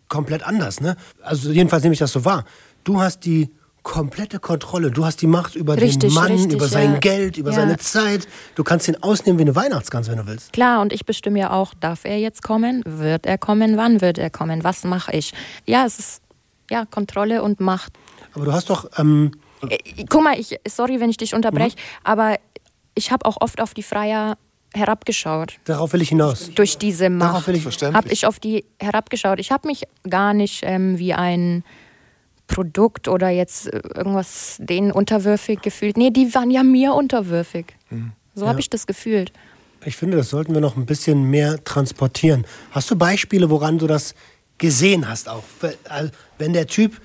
komplett anders. Ne? Also jedenfalls nehme ich das so wahr. Du hast die komplette Kontrolle. Du hast die Macht über den Richtig, Mann, richtig, über sein ja. Geld, über Ja. seine Zeit. Du kannst ihn ausnehmen wie eine Weihnachtsgans, wenn du willst. Klar, und ich bestimme ja auch, darf er jetzt kommen? Wird er kommen? Wann wird er kommen? Was mache ich? Ja, es ist ja Kontrolle und Macht. Aber du hast doch, ähm, Äh, Guck mal, ich, sorry, wenn ich dich unterbreche, Mhm. aber ich habe auch oft auf die Freier herabgeschaut. darauf will ich hinaus. Durch diese Darauf Macht will ich- Verständlich. habe ich auf die herabgeschaut. Ich habe mich gar nicht ähm, wie ein Produkt oder jetzt äh, irgendwas denen unterwürfig gefühlt. Nee, die waren ja mir unterwürfig. Mhm. So habe ich das gefühlt. Ich finde, das sollten wir noch ein bisschen mehr transportieren. Hast du Beispiele, woran du das gesehen hast auch? Also, Wenn der Typ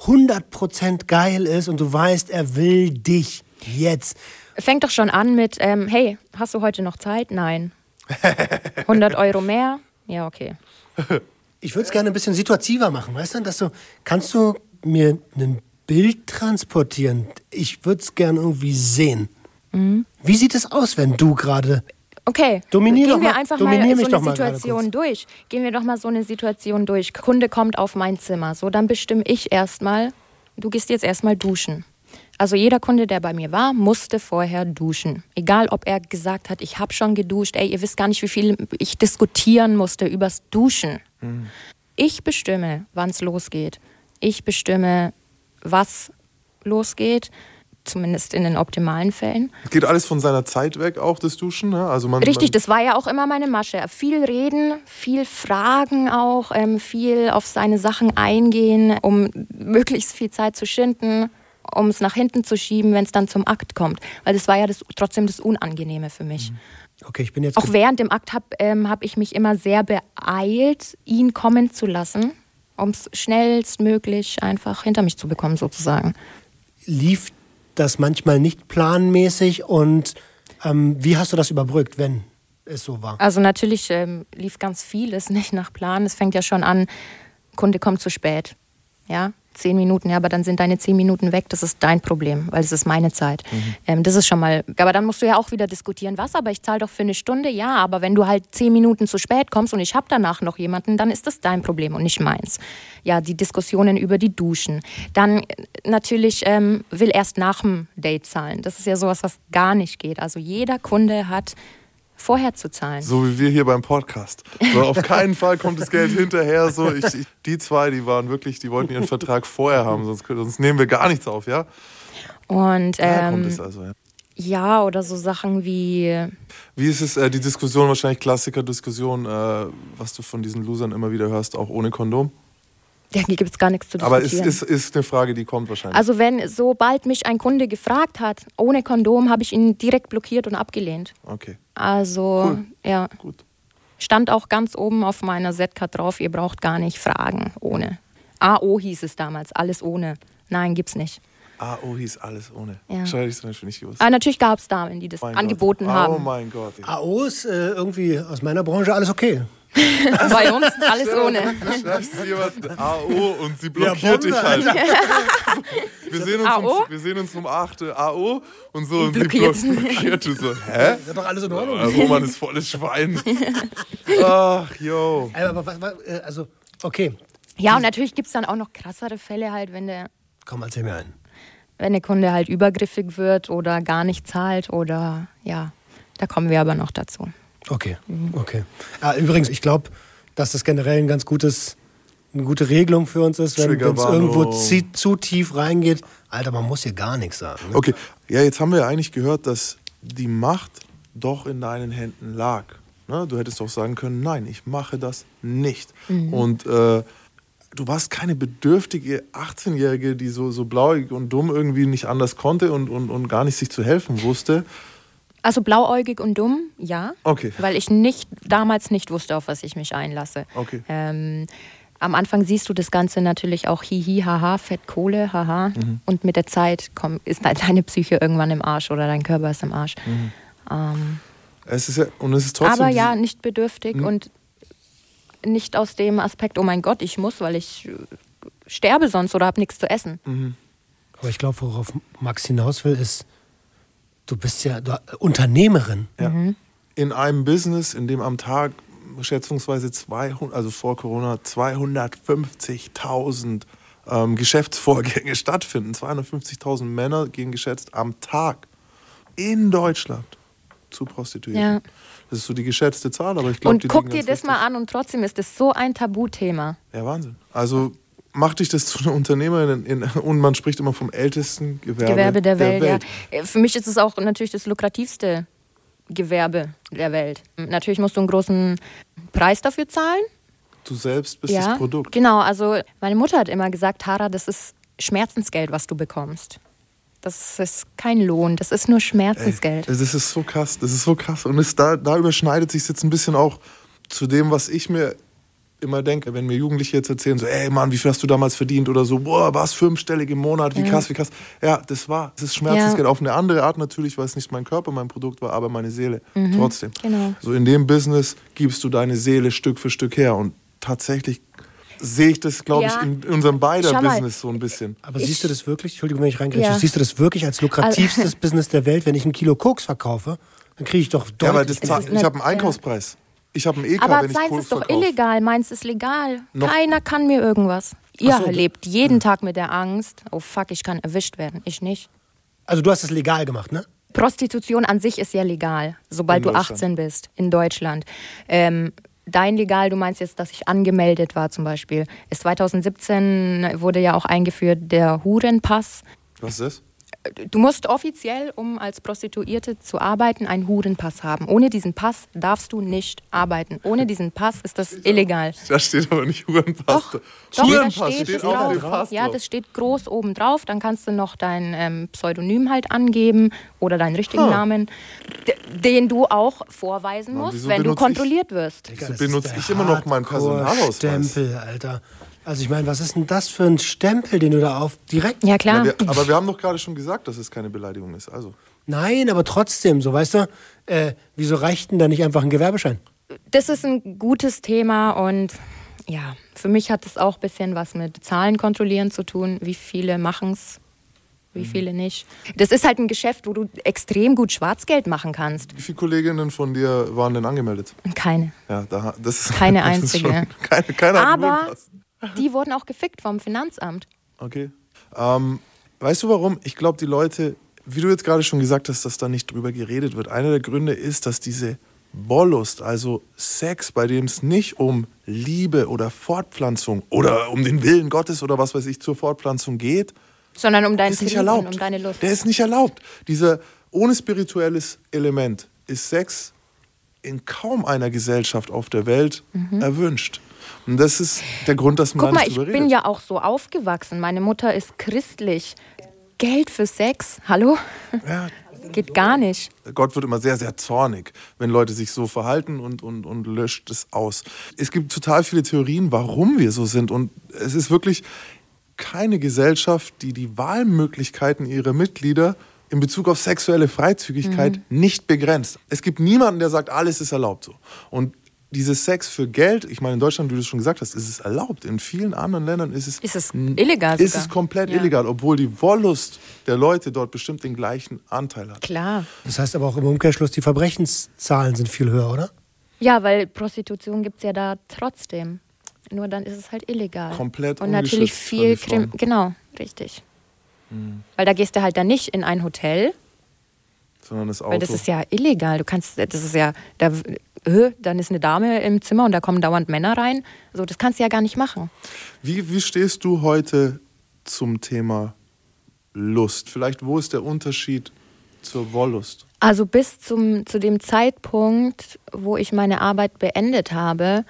100% geil ist und du weißt, er will dich jetzt. Fängt doch schon an mit, ähm, hey, hast du heute noch Zeit? Nein. 100 Euro mehr? Ja, okay. Ich würde es gerne ein bisschen situativer machen, weißt du? Dass du, kannst du mir ein Bild transportieren? Ich würde es gerne irgendwie sehen. Mhm. Wie sieht es aus, wenn du gerade Okay, Dominier gehen wir mal- einfach mal so eine Situation durch. Gehen wir doch mal so eine Situation durch. Kunde kommt auf mein Zimmer. So, dann bestimme ich erstmal, du gehst jetzt erstmal duschen. Also jeder Kunde, der bei mir war, musste vorher duschen. Egal, ob er gesagt hat, ich habe schon geduscht. Ey, ihr wisst gar nicht, wie viel ich diskutieren musste übers Duschen. Ich bestimme, wann es losgeht. Ich bestimme, was losgeht. Zumindest in den optimalen Fällen. Geht alles von seiner Zeit weg, auch das Duschen. Ne? Also man, Richtig, man, das war ja auch immer meine Masche. Viel reden, viel fragen auch, ähm, viel auf seine Sachen eingehen, um möglichst viel Zeit zu schinden, um es nach hinten zu schieben, wenn es dann zum Akt kommt. Weil das war ja das, trotzdem das Unangenehme für mich. Okay, ich bin jetzt. Auch während dem Akt habe ähm, hab ich mich immer sehr beeilt, ihn kommen zu lassen, um es schnellstmöglich einfach hinter mich zu bekommen, sozusagen. lief das manchmal nicht planmäßig und ähm, wie hast du das überbrückt, wenn es so war? Also natürlich ähm, lief ganz vieles nicht nach Plan. Es fängt ja schon an, Kunde kommt zu spät. Ja, zehn Minuten, ja, aber dann sind deine zehn Minuten weg. Das ist dein Problem, weil es ist meine Zeit. Ähm, das ist schon mal, aber dann musst du ja auch wieder diskutieren, was, aber ich zahle doch für eine Stunde, ja, aber wenn du halt zehn Minuten zu spät kommst und ich habe danach noch jemanden, dann ist das dein Problem und nicht meins. Ja, die Diskussionen über die Duschen. Dann äh, natürlich ähm, will erst nach dem Date zahlen. Das ist ja sowas, was gar nicht geht. Also jeder Kunde hat vorher zu zahlen. So wie wir hier beim Podcast. So, auf keinen Fall kommt das Geld hinterher. So, ich, ich, die zwei, die waren wirklich, die wollten ihren Vertrag vorher haben, sonst, sonst nehmen wir gar nichts auf, ja? Und ähm, es also, ja. ja, oder so Sachen wie, Wie ist es, äh, die Diskussion, wahrscheinlich Klassiker-Diskussion, äh, was du von diesen Losern immer wieder hörst, auch ohne Kondom? Da gibt es gar nichts zu Aber es diskutieren. ist, ist eine Frage, die kommt wahrscheinlich. also wenn sobald mich ein Kunde gefragt hat, ohne Kondom, habe ich ihn direkt blockiert und abgelehnt. okay, Also Cool. ja, gut. stand auch ganz oben auf meiner Z-Card drauf, ihr braucht gar nicht fragen, ohne. AO hieß es damals, alles ohne. Nein, gibt's nicht. AO hieß alles ohne. Ja. Schade, ich zum Beispiel nicht gewusst. Aber natürlich gab es Damen, die das Mein angeboten Gott. haben. Oh mein Gott. ey. AO ist äh, irgendwie aus meiner Branche alles okay. Bei uns alles ohne. Du schreibst jemand AO und sie blockiert Bombe, dich halt. Wir sehen, uns um, wir sehen uns um 8 Uhr AO und so und Blockiert. sie blo- blockiert. Du so, hä? Ist doch alles in Ordnung. Äh, Roman ist volles Schwein. Ach, yo. Äh, Aber was, was, äh, also, okay, Ja, und natürlich gibt es dann auch noch krassere Fälle halt, wenn der, komm, erzähl mir einen. wenn der Kunde halt übergriffig wird oder gar nicht zahlt oder ja, da kommen wir aber noch dazu. Okay, okay. Ah, übrigens, ich glaube, dass das generell ein ganz gutes, eine gute Regelung für uns ist, wenn es irgendwo zie- zu tief reingeht. Alter, man muss hier gar nichts sagen. Ne? Okay, ja, jetzt haben wir ja eigentlich gehört, dass die Macht doch in deinen Händen lag. Ne? Du hättest doch sagen können, nein, ich mache das nicht. Und äh, du warst keine bedürftige 18-Jährige, die so, so blauig und dumm irgendwie nicht anders konnte und, und, und gar nicht sich zu helfen wusste. Also blauäugig und dumm, ja. Okay. Weil ich nicht damals nicht wusste, auf was ich mich einlasse. Okay. Ähm, am Anfang siehst du das Ganze natürlich auch hihi, haha, Fettkohle, haha. Mhm. Und mit der Zeit komm, ist de- deine Psyche irgendwann im Arsch oder dein Körper ist im Arsch. Mhm. Ähm, Es ist ja, und es ist trotzdem. aber ja, nicht bedürftig und nicht aus dem Aspekt, oh mein Gott, ich muss, weil ich äh, sterbe sonst oder habe nichts zu essen. Mhm. Aber ich glaube, worauf Max hinaus will, ist, du bist ja du, Unternehmerin. Ja. In einem Business, in dem am Tag schätzungsweise 200, also vor Corona 250.000 ähm, Geschäftsvorgänge stattfinden. 250.000 Männer gehen geschätzt am Tag in Deutschland zu Prostituierten. Ja. Das ist so die geschätzte Zahl, aber ich glaube, Und guck dir das mal an und trotzdem ist das so ein Tabuthema. Ja, Wahnsinn. Also macht dich das zu einer Unternehmerin in, und man spricht immer vom ältesten Gewerbe, Gewerbe der, Welt, Ja. Äh, Für mich ist es auch natürlich das lukrativste Gewerbe der Welt. Natürlich musst du einen großen Preis dafür zahlen. Du selbst bist ja, das Produkt. genau. Also meine Mutter hat immer gesagt, Tara, das ist Schmerzensgeld, was du bekommst. Das ist kein Lohn, das ist nur Schmerzensgeld. Das ist so krass, das ist so krass. Und es, da, da überschneidet sich jetzt ein bisschen auch zu dem, was ich mir immer denke, wenn mir Jugendliche jetzt erzählen, so, ey Mann, wie viel hast du damals verdient? Oder so, boah, was, fünfstellig im Monat, wie krass, wie krass. Ja, das war, das ist Schmerzensgeld. Ja. Auf eine andere Art natürlich, weil es nicht mein Körper, mein Produkt war, aber meine Seele. Trotzdem. genau. So in dem Business gibst du deine Seele Stück für Stück her. Und tatsächlich sehe ich das, glaube Ja. ich, in unserem beider. Business so ein bisschen. Aber Ich- siehst du das wirklich, Entschuldigung, wenn ich reingreife, Ja. siehst du das wirklich als lukrativstes Business der Welt, wenn ich ein Kilo Koks verkaufe? Dann kriege ich doch deutlich. Ja, weil das, ich habe einen Einkaufspreis. Ich habe einen EK, Aber wenn ich Koks ist doch verkaufe. illegal, meins ist legal. Noch- Keiner kann mir irgendwas. Ihr so, lebt jeden Tag mit der Angst, oh fuck, ich kann erwischt werden. Ich nicht. also du hast es legal gemacht, ne? Prostitution an sich ist ja legal, sobald du Deutschland. 18 bist, in Deutschland. Ähm, dein legal, du meinst jetzt, dass ich angemeldet war zum Beispiel. Ist 2017 wurde ja auch eingeführt der Hurenpass. Was ist das? Du musst offiziell, um als Prostituierte zu arbeiten, einen Hurenpass haben. Ohne diesen Pass darfst du nicht arbeiten. Ohne diesen Pass ist das illegal. Da steht aber nicht Hurenpass. Doch, doch da Hurenpass steht, steht es auf drauf. dem Pass. Ja, das steht groß oben drauf. Dann kannst du noch dein ähm, Pseudonym halt angeben oder deinen richtigen Ah. Namen, den du auch vorweisen Mann, musst, wenn du benutze ich- kontrolliert wirst. Digga, Wieso benutze ich immer noch meinen Personalausweis? Stempel, Alter. Also ich meine, was ist denn das für ein Stempel, den du da auf direkt... Ja, Ja, klar. wir, aber wir haben doch gerade schon gesagt, dass es keine Beleidigung ist. Also, Nein, aber trotzdem, so weißt du, äh, wieso reicht denn da nicht einfach ein Gewerbeschein? Das ist ein gutes Thema und ja, für mich hat es auch ein bisschen was mit Zahlen kontrollieren zu tun. Wie viele machen es, Mhm. wie viele nicht. Das ist halt ein Geschäft, wo du extrem gut Schwarzgeld machen kannst. wie viele Kolleginnen von dir waren denn angemeldet? Keine. Ja, da, das Keine einzige. Schon, keine, keiner hat einen Aber. Die wurden auch gefickt vom Finanzamt. Okay. Ähm, weißt du warum? Ich glaube, die Leute, wie du jetzt gerade schon gesagt hast, dass da nicht drüber geredet wird. Einer der Gründe ist, dass diese Wollust, also Sex, bei dem es nicht um Liebe oder Fortpflanzung oder um den Willen Gottes oder was weiß ich zur Fortpflanzung geht, Sondern um deinen erlaubt. um deine Lust. Der ist nicht erlaubt. Dieser ohne spirituelles Element ist Sex in kaum einer Gesellschaft auf der Welt Mhm. erwünscht. Und das ist der Grund, dass man Guck mal, ich drüber bin redet. ja auch so aufgewachsen. Meine Mutter ist christlich. Geld für Sex? Hallo? Ja, Geht gar nicht. Gott wird immer sehr, sehr zornig, wenn Leute sich so verhalten und, und, und löscht es aus. Es gibt total viele Theorien, warum wir so sind. Und es ist wirklich keine Gesellschaft, die die Wahlmöglichkeiten ihrer Mitglieder in Bezug auf sexuelle Freizügigkeit nicht begrenzt. Es gibt niemanden, der sagt, alles ist erlaubt so. Und dieses Sex für Geld, ich meine, in Deutschland, wie du es schon gesagt hast, ist es erlaubt. In vielen anderen Ländern ist es, Ist es illegal ist sogar. es komplett Ja. illegal, obwohl die Wollust der Leute dort bestimmt den gleichen Anteil hat. Klar. Das heißt aber auch im Umkehrschluss, die Verbrechenszahlen sind viel höher, oder? Ja, weil Prostitution gibt es ja da trotzdem. Nur dann ist es halt illegal. Komplett Und natürlich viel. Krim. Genau, richtig. Weil da gehst du halt dann nicht in ein Hotel, Sondern das Auto. weil das ist ja illegal. Du kannst, das ist ja, da, äh, dann ist eine Dame im Zimmer und da kommen dauernd Männer rein. So, das kannst du ja gar nicht machen. Wie, wie stehst du heute zum Thema Lust? Vielleicht, wo ist der Unterschied zur Wollust? Also bis zum, zu dem Zeitpunkt, wo ich meine Arbeit beendet habe,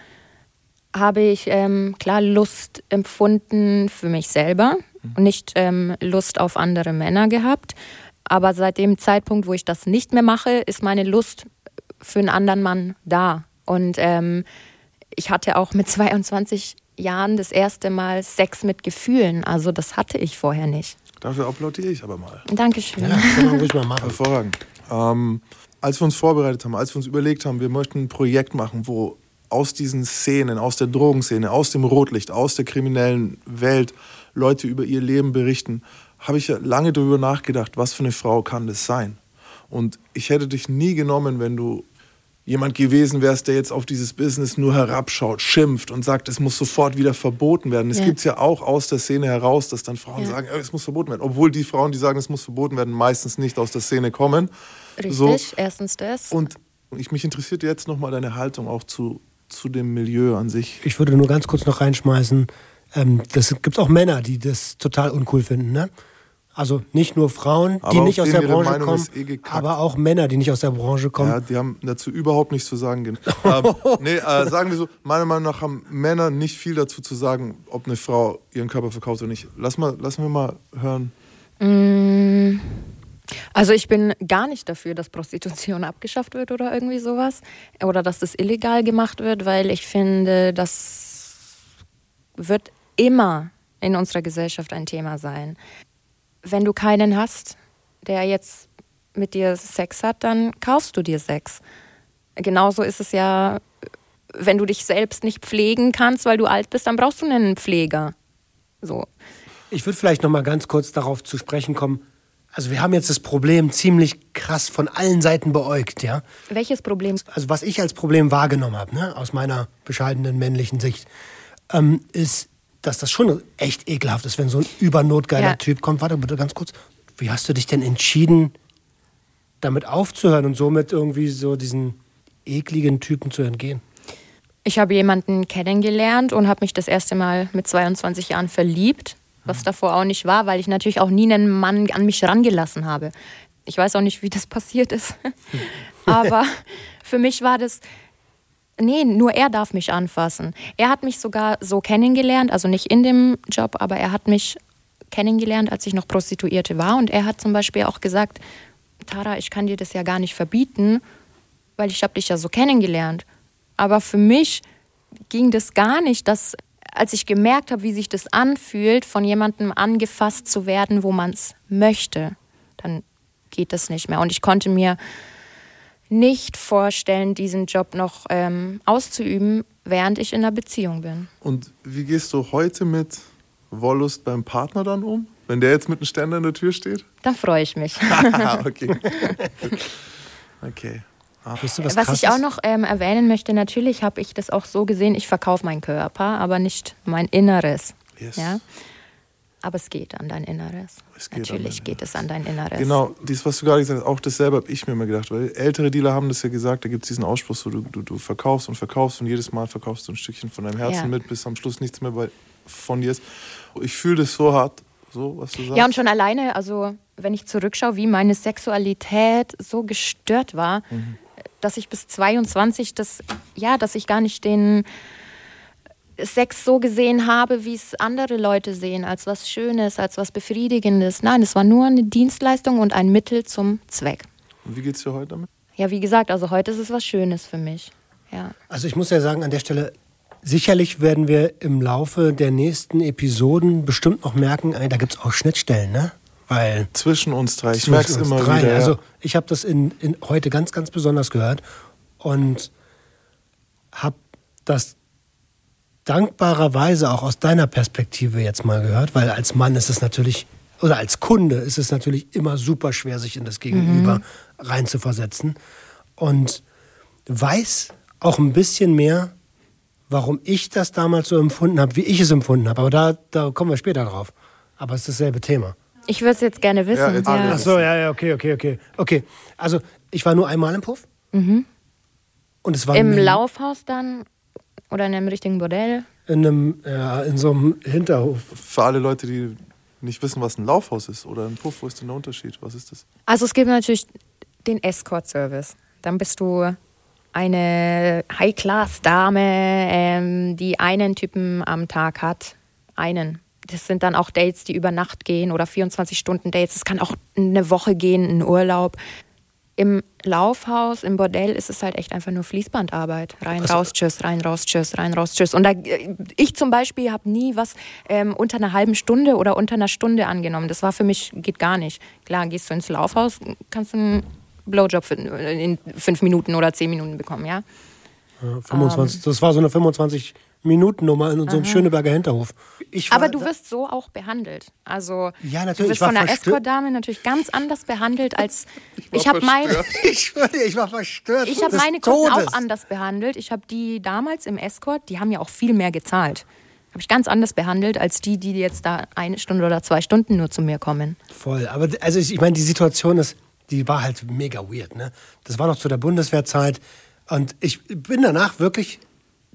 habe ich ähm, klar Lust empfunden für mich selber und nicht ähm, Lust auf andere Männer gehabt. Aber seit dem Zeitpunkt, wo ich das nicht mehr mache, ist meine Lust für einen anderen Mann da. Und ähm, ich hatte auch mit 22 Jahren das erste Mal Sex mit Gefühlen. Also das hatte ich vorher nicht. Dafür applaudiere ich aber mal. Dankeschön. Ja, das kann man ruhig mal machen. Hervorragend. Ähm, als wir uns vorbereitet haben, als wir uns überlegt haben, wir möchten ein Projekt machen, wo aus diesen Szenen, aus der Drogenszene, aus dem Rotlicht, aus der kriminellen Welt Leute über ihr Leben berichten, habe ich ja lange darüber nachgedacht, was für eine Frau kann das sein. Und ich hätte dich nie genommen, wenn du jemand gewesen wärst, der jetzt auf dieses Business nur herabschaut, schimpft und sagt, es muss sofort wieder verboten werden. Es Ja. gibt ja auch aus der Szene heraus, dass dann Frauen Ja. sagen, "Äh, es muss verboten werden. Obwohl die Frauen, die sagen, es muss verboten werden, meistens nicht aus der Szene kommen. Richtig, So, erstens das. und ich, mich interessiert jetzt nochmal deine Haltung auch zu, zu dem Milieu an sich. Ich würde nur ganz kurz noch reinschmeißen, ähm, das gibt auch Männer, die das total uncool finden, ne? Also nicht nur Frauen, die Aber nicht auf aus der Branche Meinung kommen, eh aber auch Männer, die nicht aus der Branche kommen. Ja, die haben dazu überhaupt nichts zu sagen. ähm, nee, äh, sagen wir so, meiner Meinung nach haben Männer nicht viel dazu zu sagen, ob eine Frau ihren Körper verkauft oder nicht. Lass mal, lassen wir mal hören. Also ich bin gar nicht dafür, dass Prostitution abgeschafft wird oder irgendwie sowas. Oder dass das illegal gemacht wird, weil ich finde, das wird immer in unserer Gesellschaft ein Thema sein. Wenn du keinen hast, der jetzt mit dir Sex hat, dann kaufst du dir Sex. Genauso ist es ja, wenn du dich selbst nicht pflegen kannst, weil du alt bist, dann brauchst du einen Pfleger. So. Ich würde vielleicht noch mal ganz kurz darauf zu sprechen kommen. Also wir haben jetzt das Problem ziemlich krass von allen Seiten beäugt, ja. Welches Problem? Also was ich als Problem wahrgenommen habe, ne, aus meiner bescheidenen männlichen Sicht, ähm, ist, dass das schon echt ekelhaft ist, wenn so ein übernotgeiler Ja. Typ kommt. Warte bitte ganz kurz. Wie hast du dich denn entschieden, damit aufzuhören und somit irgendwie so diesen ekligen Typen zu entgehen? Ich habe jemanden kennengelernt und habe mich das erste Mal mit 22 Jahren verliebt, was davor auch nicht war, weil ich natürlich auch nie einen Mann an mich rangelassen habe. Ich weiß auch nicht, wie das passiert ist. Aber für mich war das, nee, nur er darf mich anfassen. Er hat mich sogar so kennengelernt, also nicht in dem Job, aber er hat mich kennengelernt, als ich noch Prostituierte war. Und er hat zum Beispiel auch gesagt, Tara, ich kann dir das ja gar nicht verbieten, weil ich habe dich ja so kennengelernt. Aber für mich ging das gar nicht, dass als ich gemerkt habe, wie sich das anfühlt, von jemandem angefasst zu werden, wo man es möchte, dann geht das nicht mehr. Und ich konnte mir nicht vorstellen, diesen Job noch ähm, auszuüben, während ich in einer Beziehung bin. Und wie gehst du heute mit Wollust beim Partner dann um? Wenn der jetzt mit einem Ständer in der Tür steht? Da freue ich mich. okay. okay. Wisst ihr, was, Was, krass ich auch noch ähm, erwähnen möchte, natürlich habe ich das auch so gesehen, ich verkaufe meinen Körper, aber nicht mein Inneres. Yes. Ja? Aber es geht an dein Inneres. Es geht natürlich dein geht es an dein Inneres. Genau, dies, was du gerade gesagt hast, auch dasselbe habe ich mir immer gedacht. Weil ältere Dealer haben das ja gesagt, da gibt es diesen Ausspruch, so, du, du, du verkaufst und verkaufst und jedes Mal verkaufst du ein Stückchen von deinem Herzen Ja. mit, bis am Schluss nichts mehr bei, von dir ist. Ich fühle das so hart, so was du sagst. Ja, und schon alleine, also wenn ich zurückschaue, wie meine Sexualität so gestört war, Mhm. dass ich bis 22 das, ja, dass ich gar nicht den, Sex so gesehen habe, wie es andere Leute sehen, als was Schönes, als was Befriedigendes. Nein, es war nur eine Dienstleistung und ein Mittel zum Zweck. Und wie geht's dir heute damit? Ja, wie gesagt, also heute ist es was Schönes für mich. Ja. Also ich muss ja sagen, an der Stelle, sicherlich werden wir im Laufe der nächsten Episoden bestimmt noch merken, ey, da gibt es auch Schnittstellen, ne? Weil Zwischen uns drei. Ich zwischen merke es uns immer drei, wieder. ja. Also ich habe das in, in heute ganz, ganz besonders gehört und habe das dankbarerweise auch aus deiner Perspektive jetzt mal gehört, weil als Mann ist es natürlich, oder als Kunde ist es natürlich immer super schwer, sich in das Gegenüber reinzuversetzen. Und weiß auch ein bisschen mehr, warum ich das damals so empfunden habe, wie ich es empfunden habe. Aber da, da kommen wir später drauf. Aber es ist dasselbe Thema. Ich würde es jetzt gerne wissen. Ja, jetzt- Ach so, ja, ja, okay, okay, okay. Okay, also ich war nur einmal im Puff. Und es war Im Laufhaus dann oder in einem richtigen Bordell? in einem, ja, in so einem Hinterhof. Für alle Leute, die nicht wissen, was ein Laufhaus ist oder ein Puff, wo ist denn der Unterschied? Was ist das? Also es gibt natürlich den Escort-Service. Dann bist du eine High-Class-Dame, ähm, die einen Typen am Tag hat. Einen. Das sind dann auch Dates, die über Nacht gehen oder 24-Stunden-Dates. Es kann auch eine Woche gehen, ein Urlaub. Im Laufhaus, im Bordell ist es halt echt einfach nur Fließbandarbeit. Rein, Also- raus, tschüss, rein, raus, tschüss, rein, raus, tschüss. Und da, ich zum Beispiel habe nie was ähm, unter einer halben Stunde oder unter einer Stunde angenommen. Das war für mich, geht gar nicht. Klar, gehst du ins Laufhaus, kannst du einen Blowjob für, in fünf Minuten oder zehn Minuten bekommen, ja? Ja, 25, das war so eine 25-Minuten-Nummer in unserem Schöneberger Hinterhof. Ich war Aber du wirst so auch behandelt. Also Ja, natürlich, du ich wirst war von verstört. Escort-Dame natürlich ganz anders behandelt als war ich habe mein, verstört. Ich ich war verstört. Ich habe meine Kunden Todes. auch anders behandelt. Ich habe die damals im Escort, die haben ja auch viel mehr gezahlt. Habe ich ganz anders behandelt als die, die jetzt da eine Stunde oder zwei Stunden nur zu mir kommen. Voll. Aber also ich, ich meine, die Situation ist, die war halt mega weird. Ne? Das war noch zu der Bundeswehrzeit. Und ich bin danach wirklich,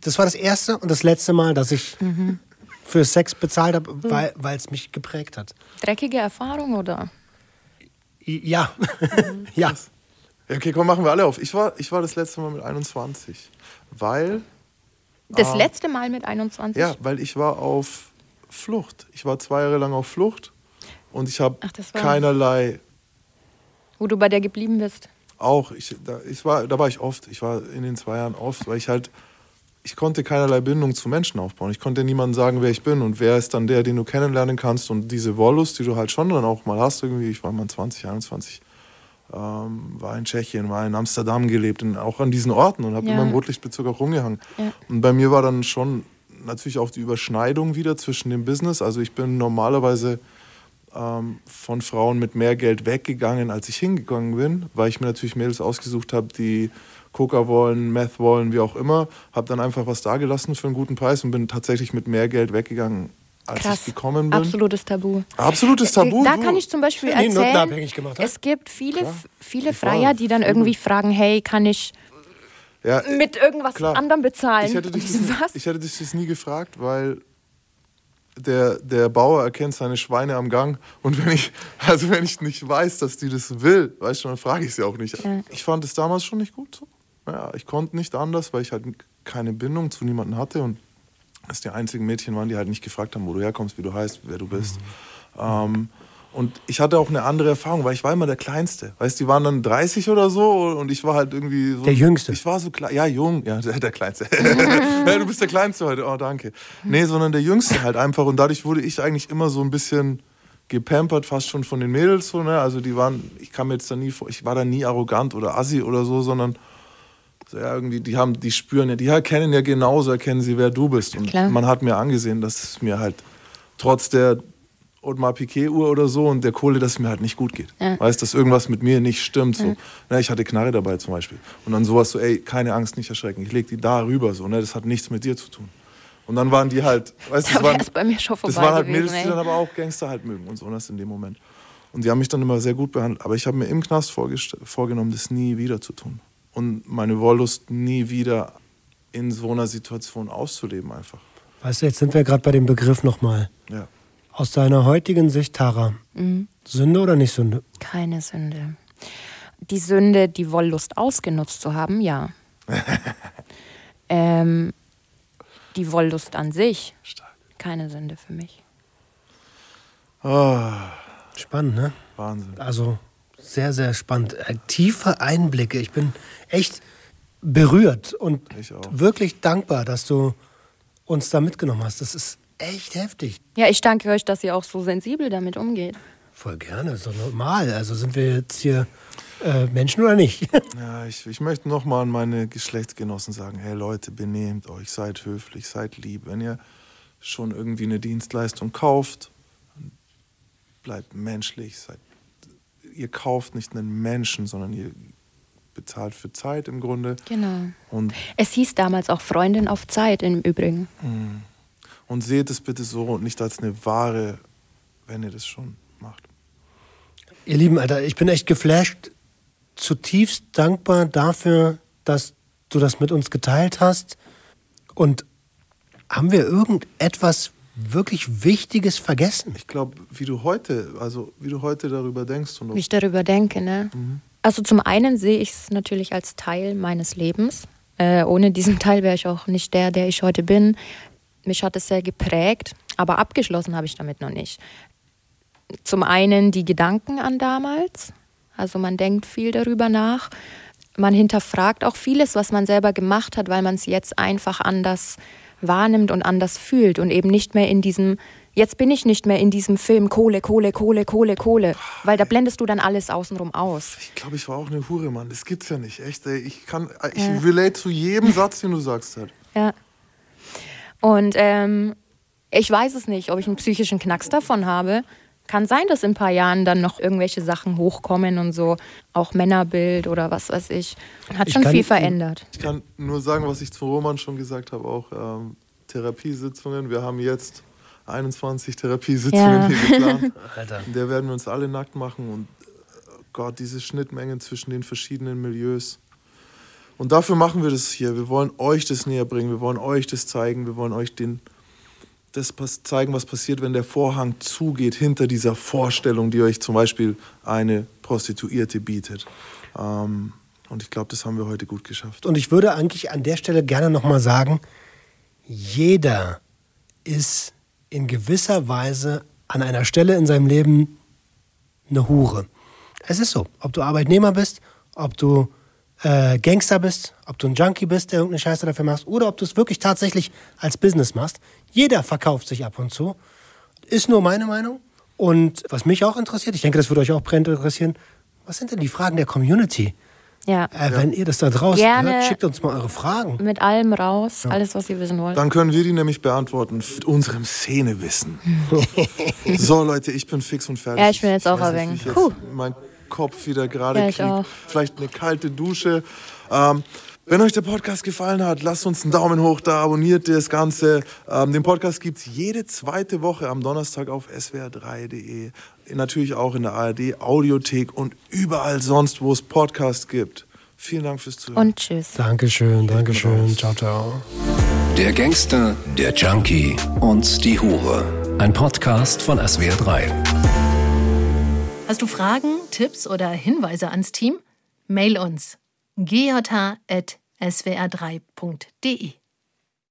das war das erste und das letzte Mal, dass ich für Sex bezahlt habe, weil weil es mich geprägt hat. Dreckige Erfahrung oder? Ja. ja. Ja, okay, komm, machen wir alle auf. Ich war, ich war das letzte Mal mit 21, weil, Das letzte Mal mit 21? ja, weil ich war auf Flucht. Ich war zwei Jahre lang auf Flucht und ich habe Ach, das war- keinerlei Wo du bei der geblieben bist. auch, ich, da, ich war, da war ich oft. Ich war in den zwei Jahren oft, weil ich halt, ich konnte keinerlei Bindung zu Menschen aufbauen. Ich konnte niemandem sagen, wer ich bin und wer ist dann der, den du kennenlernen kannst. Und diese Wollust, die du halt schon dann auch mal hast, irgendwie, ich war mal 20, 21, ähm, war in Tschechien, war in Amsterdam gelebt, in, auch an diesen Orten und habe Ja. immer im Rotlichtbezug auch rumgehangen. Ja. Und bei mir war dann schon natürlich auch die Überschneidung wieder zwischen dem Business. Also ich bin normalerweise ähm, von Frauen mit mehr Geld weggegangen, als ich hingegangen bin, weil ich mir natürlich Mädels ausgesucht habe, die Coca wollen, Meth wollen, wie auch immer. Habe dann einfach was dagelassen für einen guten Preis und bin tatsächlich mit mehr Geld weggegangen, als Krass. ich gekommen bin. Absolutes Tabu. Absolutes Tabu. Da du. kann ich zum Beispiel erzählen, gemacht, es gibt viele, Klar. viele Freier, die dann irgendwie fragen, hey, kann ich ja, mit irgendwas klar. anderem bezahlen? Ich hätte, dich das, Was? ich hätte dich das nie gefragt, weil der, der Bauer erkennt seine Schweine am Gang. Und wenn ich, also wenn ich nicht weiß, dass die das will, weißt du, dann frage ich sie auch nicht. Ja. Ich fand es damals schon nicht gut so. Naja, ich konnte nicht anders, weil ich halt keine Bindung zu niemandem hatte und das die einzigen Mädchen waren, die halt nicht gefragt haben, wo du herkommst, wie du heißt, wer du bist. Ähm, und ich hatte auch eine andere Erfahrung, weil ich war immer der Kleinste. Weißt die waren dann 30 oder so und ich war halt irgendwie so. Der Jüngste. Ich war so klein. Ja, jung. Ja, der, der Kleinste. ja, du bist der Kleinste heute. Oh, danke. Nee, sondern der Jüngste halt einfach. Und dadurch wurde ich eigentlich immer so ein bisschen gepampert, fast schon von den Mädels. So, ne? Also die waren, ich kam jetzt da nie vor, ich war da nie arrogant oder assi oder so, sondern so, ja, irgendwie, die haben, die spüren ja, die erkennen ja genauso, erkennen sie, wer du bist. Und Klar. man hat mir angesehen, dass es mir halt trotz der Audemars Piquet-Uhr oder so und der Kohle, dass es mir halt nicht gut geht. Ja. Weißt, dass irgendwas mit mir nicht stimmt. So. Na, ich hatte Knarre dabei zum Beispiel. Und dann sowas so, ey, keine Angst, nicht erschrecken. Ich leg die da rüber, so, ne? das hat nichts mit dir zu tun. Und dann waren die halt, weißt du, Da das waren, bei mir schon das waren halt gewesen, Mädels, die ey. dann aber auch Gangster halt mögen und so, das in dem Moment. Und die haben mich dann immer sehr gut behandelt. Aber ich habe mir im Knast vorgenommen, das nie wieder zu tun. Und meine Wollust nie wieder in so einer Situation auszuleben einfach. Weißt du, jetzt sind wir gerade bei dem Begriff nochmal. Ja. Aus deiner heutigen Sicht, Tara, Mhm. Sünde oder nicht Sünde? Keine Sünde. Die Sünde, die Wollust ausgenutzt zu haben, ja. ähm, die Wollust an sich, Stark. keine Sünde für mich. Oh, Spannend, ne? Wahnsinn. Also sehr, sehr spannend. Äh, Tiefe Einblicke. Ich bin echt berührt und wirklich dankbar, dass du uns da mitgenommen hast. Das ist echt heftig. Ja, ich danke euch, dass ihr auch so sensibel damit umgeht. Voll gerne, ist doch normal. Also sind wir jetzt hier äh, Menschen oder nicht? Ja, ich, ich möchte nochmal an meine Geschlechtsgenossen sagen: Hey Leute, benehmt euch, seid höflich, seid lieb. Wenn ihr schon irgendwie eine Dienstleistung kauft, bleibt menschlich. Seid, ihr kauft nicht einen Menschen, sondern ihr bezahlt für Zeit im Grunde. Genau. Und, Es hieß damals auch Freundin auf Zeit im Übrigen. und seht es bitte so und nicht als eine Ware, wenn ihr das schon macht. Ihr Lieben, Alter, ich bin echt geflasht, zutiefst dankbar dafür, dass du das mit uns geteilt hast. Und haben wir irgendetwas wirklich Wichtiges vergessen? Ich glaube, wie du heute, also wie du heute darüber denkst und Wie ich darüber denke, ne? Also zum einen sehe ich es natürlich als Teil meines Lebens. Äh, ohne diesen Teil wäre ich auch nicht der, der ich heute bin. Mich hat es sehr geprägt, aber abgeschlossen habe ich damit noch nicht. Zum einen die Gedanken an damals. Also man denkt viel darüber nach. Man hinterfragt auch vieles, was man selber gemacht hat, weil man es jetzt einfach anders wahrnimmt und anders fühlt und eben nicht mehr in diesem, jetzt bin ich nicht mehr in diesem Film Kohle, Kohle, Kohle, Kohle, Kohle, weil da blendest du dann alles außenrum aus. Ich glaube, ich war auch eine Hure, Mann. Das gibt's ja nicht, echt. Ey. Ich kann, ich relate zu jedem Satz, den du sagst halt. Ja. Und ähm, ich weiß es nicht, ob ich einen psychischen Knacks davon habe. Kann sein, dass in ein paar Jahren dann noch irgendwelche Sachen hochkommen und so, auch Männerbild oder was weiß ich. Hat Ich schon kann- viel verändert. Ich kann nur sagen, was ich zu Roman schon gesagt habe, auch ähm, Therapiesitzungen. Wir haben jetzt 21 Therapiesitzungen Ja. hier geplant. Alter. In der werden wir uns alle nackt machen und äh, Gott, diese Schnittmengen zwischen den verschiedenen Milieus. Und dafür machen wir das hier. Wir wollen euch das näher bringen, wir wollen euch das zeigen, wir wollen euch den, das zeigen, was passiert, wenn der Vorhang zugeht hinter dieser Vorstellung, die euch zum Beispiel eine Prostituierte bietet. Ähm, und ich glaube, das haben wir heute gut geschafft. Und ich würde eigentlich an der Stelle gerne nochmal sagen, jeder ist in gewisser Weise an einer Stelle in seinem Leben eine Hure. Es ist so, ob du Arbeitnehmer bist, ob du äh, Gangster bist, ob du ein Junkie bist, der irgendeine Scheiße dafür machst, oder ob du es wirklich tatsächlich als Business machst. Jeder verkauft sich ab und zu. Ist nur meine Meinung. Und was mich auch interessiert, ich denke, das würde euch auch brennend interessieren, was sind denn die Fragen der Community? Ja, Äh, Wenn ihr das da draußen Gerne. hört, schickt uns mal eure Fragen. mit allem raus, alles, was ihr wissen wollt. Dann können wir die nämlich beantworten mit unserem Szenewissen. so, Leute, ich bin fix und fertig. Ja, ich bin jetzt auch ich Puh. jetzt mein Kopf wieder gerade Ja, kriegt. auch. Vielleicht eine kalte Dusche. Ähm, wenn euch der Podcast gefallen hat, lasst uns einen Daumen hoch da, abonniert das Ganze. Ähm, den Podcast gibt es jede zweite Woche am Donnerstag auf swr3.de. Natürlich auch in der ARD, Audiothek und überall sonst, wo es Podcasts gibt. Vielen Dank fürs Zuhören. Und tschüss. Dankeschön, Dankeschön. Ciao, ciao. Der Gangster, der Junkie und die Hure. Ein Podcast von SWR3. Hast du Fragen, Tipps oder Hinweise ans Team? Mail uns gjh.swr3.de.